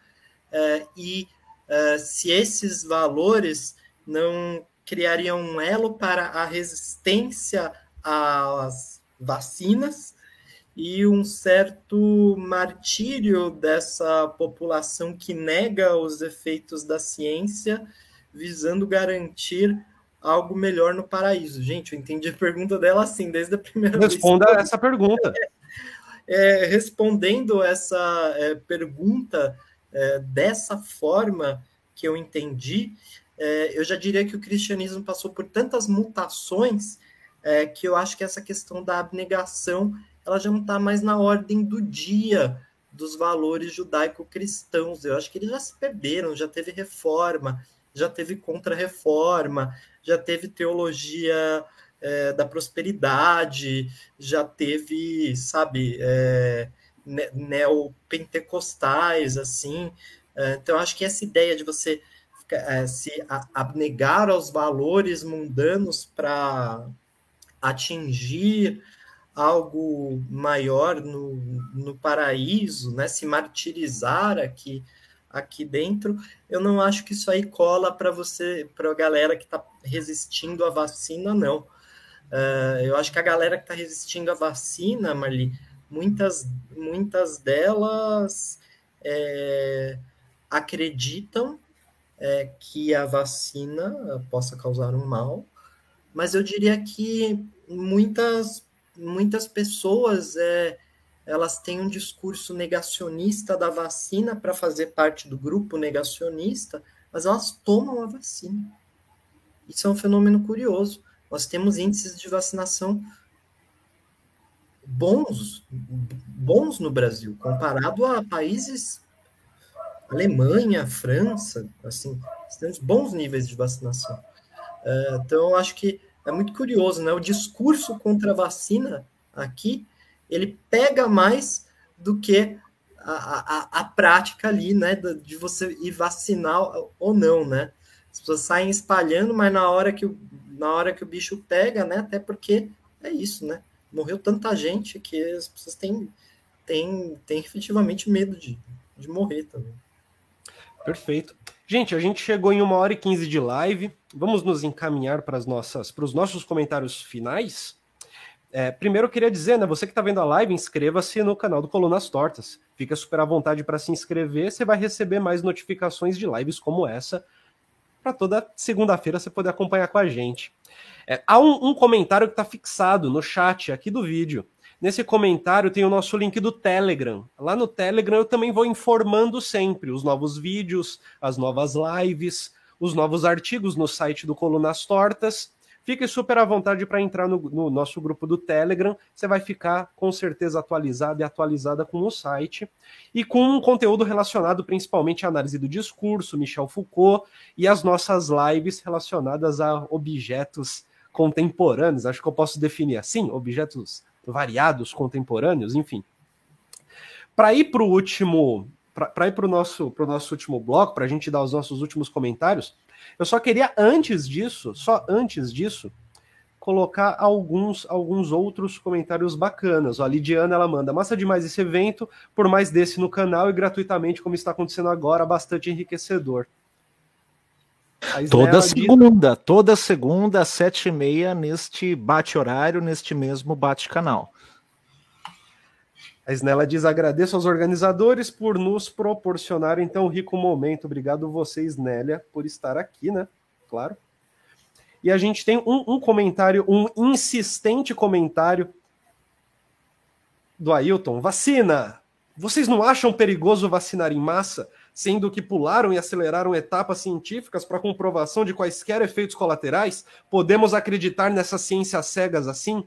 é, e é, se esses valores não criariam um elo para a resistência às vacinas e um certo martírio dessa população que nega os efeitos da ciência, visando garantir algo melhor no paraíso. Gente, eu entendi a pergunta dela assim, desde a primeira Responda vez. Responda essa pergunta. É, é, respondendo essa é, pergunta é, dessa forma que eu entendi, é, eu já diria que o cristianismo passou por tantas mutações é, que eu acho que essa questão da abnegação ela já não está mais na ordem do dia dos valores judaico-cristãos. Eu acho que eles já se perderam, já teve reforma, já teve contra-reforma, já teve teologia é, da prosperidade, já teve, sabe, é, neopentecostais, assim. É, então, acho que essa ideia de você é, se abnegar aos valores mundanos para atingir algo maior no, no paraíso, né? Se martirizar aqui aqui dentro, eu não acho que isso aí cola para você, para a galera que está resistindo à vacina, não. Uh, eu acho que a galera que está resistindo à vacina, Marli, muitas, muitas delas é, acreditam é, que a vacina possa causar um mal, mas eu diria que muitas muitas pessoas é, elas têm um discurso negacionista da vacina para fazer parte do grupo negacionista, mas elas tomam a vacina. Isso é um fenômeno curioso. Nós temos índices de vacinação bons, bons no Brasil, comparado a países Alemanha, França, assim, temos bons níveis de vacinação. Uh, então, acho que é muito curioso, né? O discurso contra a vacina aqui, ele pega mais do que a, a, a prática ali, né? De você ir vacinar ou não, né? As pessoas saem espalhando, mas na hora que o, na hora que o bicho pega, né? Até porque é isso, né? Morreu tanta gente que as pessoas têm, têm, têm efetivamente medo de, de morrer também. Perfeito. Gente, a gente chegou em uma hora e quinze de live. Vamos nos encaminhar para as nossas, para os nossos comentários finais. É, primeiro eu queria dizer, né, você que está vendo a live, inscreva-se no canal do Colunas Tortas. Fica super à vontade para se inscrever. Você vai receber mais notificações de lives como essa para toda segunda-feira você poder acompanhar com a gente. É, há um, um comentário que está fixado no chat aqui do vídeo. Nesse comentário tem o nosso link do Telegram. Lá no Telegram eu também vou informando sempre os novos vídeos, as novas lives, os novos artigos no site do Colunas Tortas. Fique super à vontade para entrar no, no, nosso grupo do Telegram. Você vai ficar com certeza atualizado e atualizada com o site e com um conteúdo relacionado principalmente à análise do discurso, Michel Foucault e as nossas lives relacionadas a objetos contemporâneos. Acho que eu posso definir assim: objetos variados, contemporâneos, enfim. Para ir para o último, para ir para o nosso, nosso último bloco, para a gente dar os nossos últimos comentários, eu só queria antes disso, só antes disso, colocar alguns alguns outros comentários bacanas. A Lidiana ela manda massa demais esse evento, por mais desse no canal e gratuitamente como está acontecendo agora, bastante enriquecedor. Toda segunda, diz... toda segunda, às sete e meia, neste bate-horário, neste mesmo bate-canal. A Snella diz: agradeço aos organizadores por nos proporcionarem tão rico momento. Obrigado você, Snélia, por estar aqui, né? Claro. E a gente tem um, um comentário, um insistente comentário do Ailton. Vacina! Vocês não acham perigoso vacinar em massa? Sendo que pularam e aceleraram etapas científicas para comprovação de quaisquer efeitos colaterais? Podemos acreditar nessas ciências cegas assim?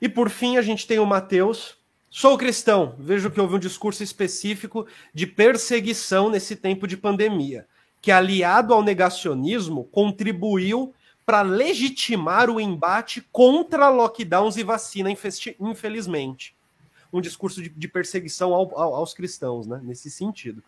E por fim, a gente tem o Mateus. Sou cristão, vejo que houve um discurso específico de perseguição nesse tempo de pandemia, que aliado ao negacionismo contribuiu para legitimar o embate contra lockdowns e vacina, infelizmente. Um discurso de, de perseguição ao, ao, aos cristãos, né? nesse sentido.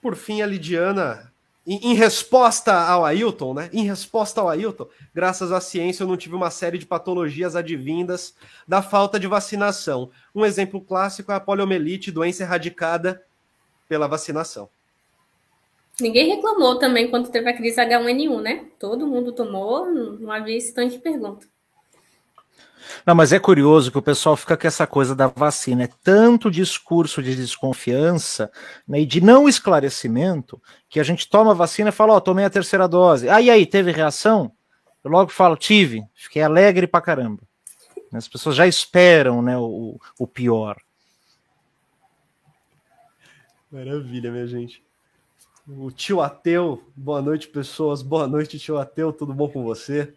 Por fim, a Lidiana, em, em, resposta ao Ailton, né? Em resposta ao Ailton, graças à ciência, eu não tive uma série de patologias advindas da falta de vacinação. Um exemplo clássico é a poliomielite, doença erradicada pela vacinação. Ninguém reclamou também quando teve a crise H1N1, né? Todo mundo tomou, não havia esse tanto de pergunta. Não, mas é curioso que o pessoal fica com essa coisa da vacina. É tanto discurso de desconfiança né, e de não esclarecimento que a gente toma a vacina e fala, ó, oh, tomei a terceira dose. Ah, e aí, teve reação? Eu logo falo, tive, fiquei alegre pra caramba. As pessoas já esperam né, o, o pior. Maravilha, minha gente. O tio Ateu, boa noite, pessoas. Boa noite, tio Ateu, tudo bom com você?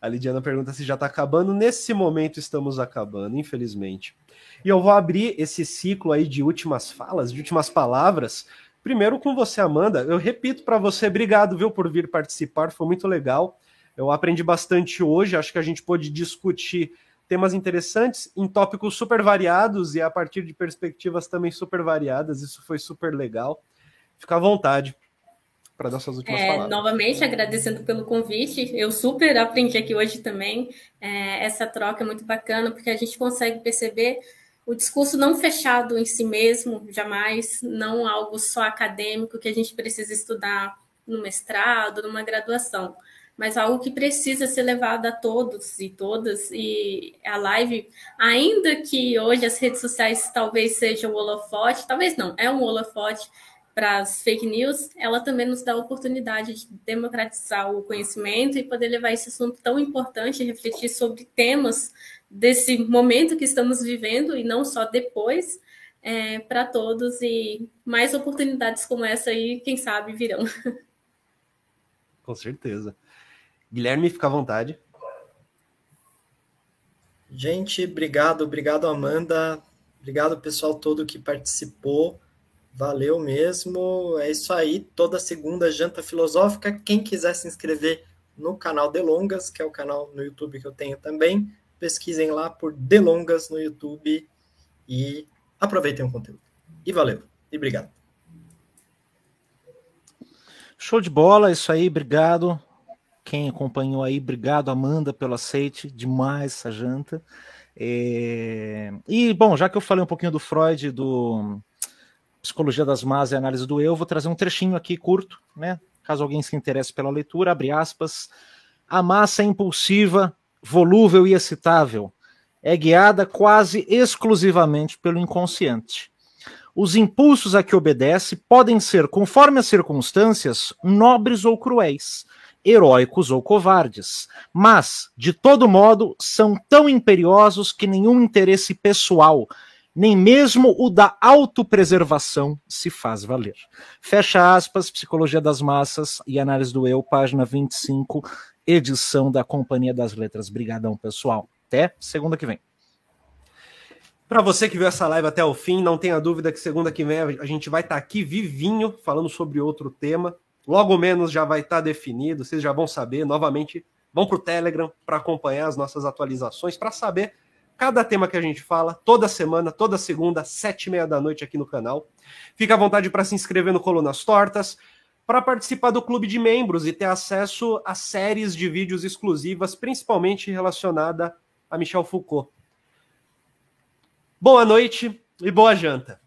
A Lidiana pergunta se já está acabando. Nesse momento estamos acabando, infelizmente. E eu vou abrir esse ciclo aí de últimas falas, de últimas palavras. Primeiro com você, Amanda. Eu repito para você, obrigado, viu, por vir participar, foi muito legal. Eu aprendi bastante hoje, acho que a gente pôde discutir temas interessantes em tópicos super variados e a partir de perspectivas também super variadas. Isso foi super legal. Fica à vontade para dar suas últimas é, palavras. Novamente, agradecendo pelo convite. Eu super aprendi aqui hoje também. É, essa troca é muito bacana, porque a gente consegue perceber o discurso não fechado em si mesmo, jamais, não algo só acadêmico que a gente precisa estudar no mestrado, numa graduação, mas algo que precisa ser levado a todos e todas. E a live, ainda que hoje as redes sociais talvez sejam o holofote, talvez não, é um holofote, para as fake news, ela também nos dá a oportunidade de democratizar o conhecimento e poder levar esse assunto tão importante, refletir sobre temas desse momento que estamos vivendo e não só depois, é, para todos e mais oportunidades como essa aí, quem sabe, virão. Com certeza. Guilherme, fica à vontade. Gente, obrigado, obrigado, Amanda. Obrigado, pessoal todo que participou. Valeu mesmo. É isso aí. Toda segunda, janta filosófica. Quem quiser se inscrever no canal Delongas, que é o canal no YouTube que eu tenho também, pesquisem lá por Delongas no YouTube e aproveitem o conteúdo. E valeu. E obrigado. Show de bola, isso aí, obrigado. Quem acompanhou aí, obrigado, Amanda, pelo aceite. Demais essa janta. É... E, bom, já que eu falei um pouquinho do Freud, do Psicologia das Más e Análise do Eu, vou trazer um trechinho aqui curto, né? Caso alguém se interesse pela leitura, abre aspas. A massa é impulsiva, volúvel e excitável. É guiada quase exclusivamente pelo inconsciente. Os impulsos a que obedece podem ser, conforme as circunstâncias, nobres ou cruéis, heróicos ou covardes, mas, de todo modo, são tão imperiosos que nenhum interesse pessoal, nem mesmo o da autopreservação se faz valer. Fecha aspas, Psicologia das Massas e Análise do Eu, página 25, edição da Companhia das Letras. Brigadão, pessoal. Até segunda que vem. Para você que viu essa live até o fim, não tenha dúvida que segunda que vem a gente vai estar tá aqui vivinho, falando sobre outro tema. Logo menos já vai estar tá definido, vocês já vão saber. Novamente, vão para o Telegram para acompanhar as nossas atualizações, para saber cada tema que a gente fala, toda semana, toda segunda, sete e meia da noite aqui no canal. Fica à vontade para se inscrever no Colunas Tortas, para participar do clube de membros e ter acesso a séries de vídeos exclusivas, principalmente relacionada a Michel Foucault. Boa noite e boa janta.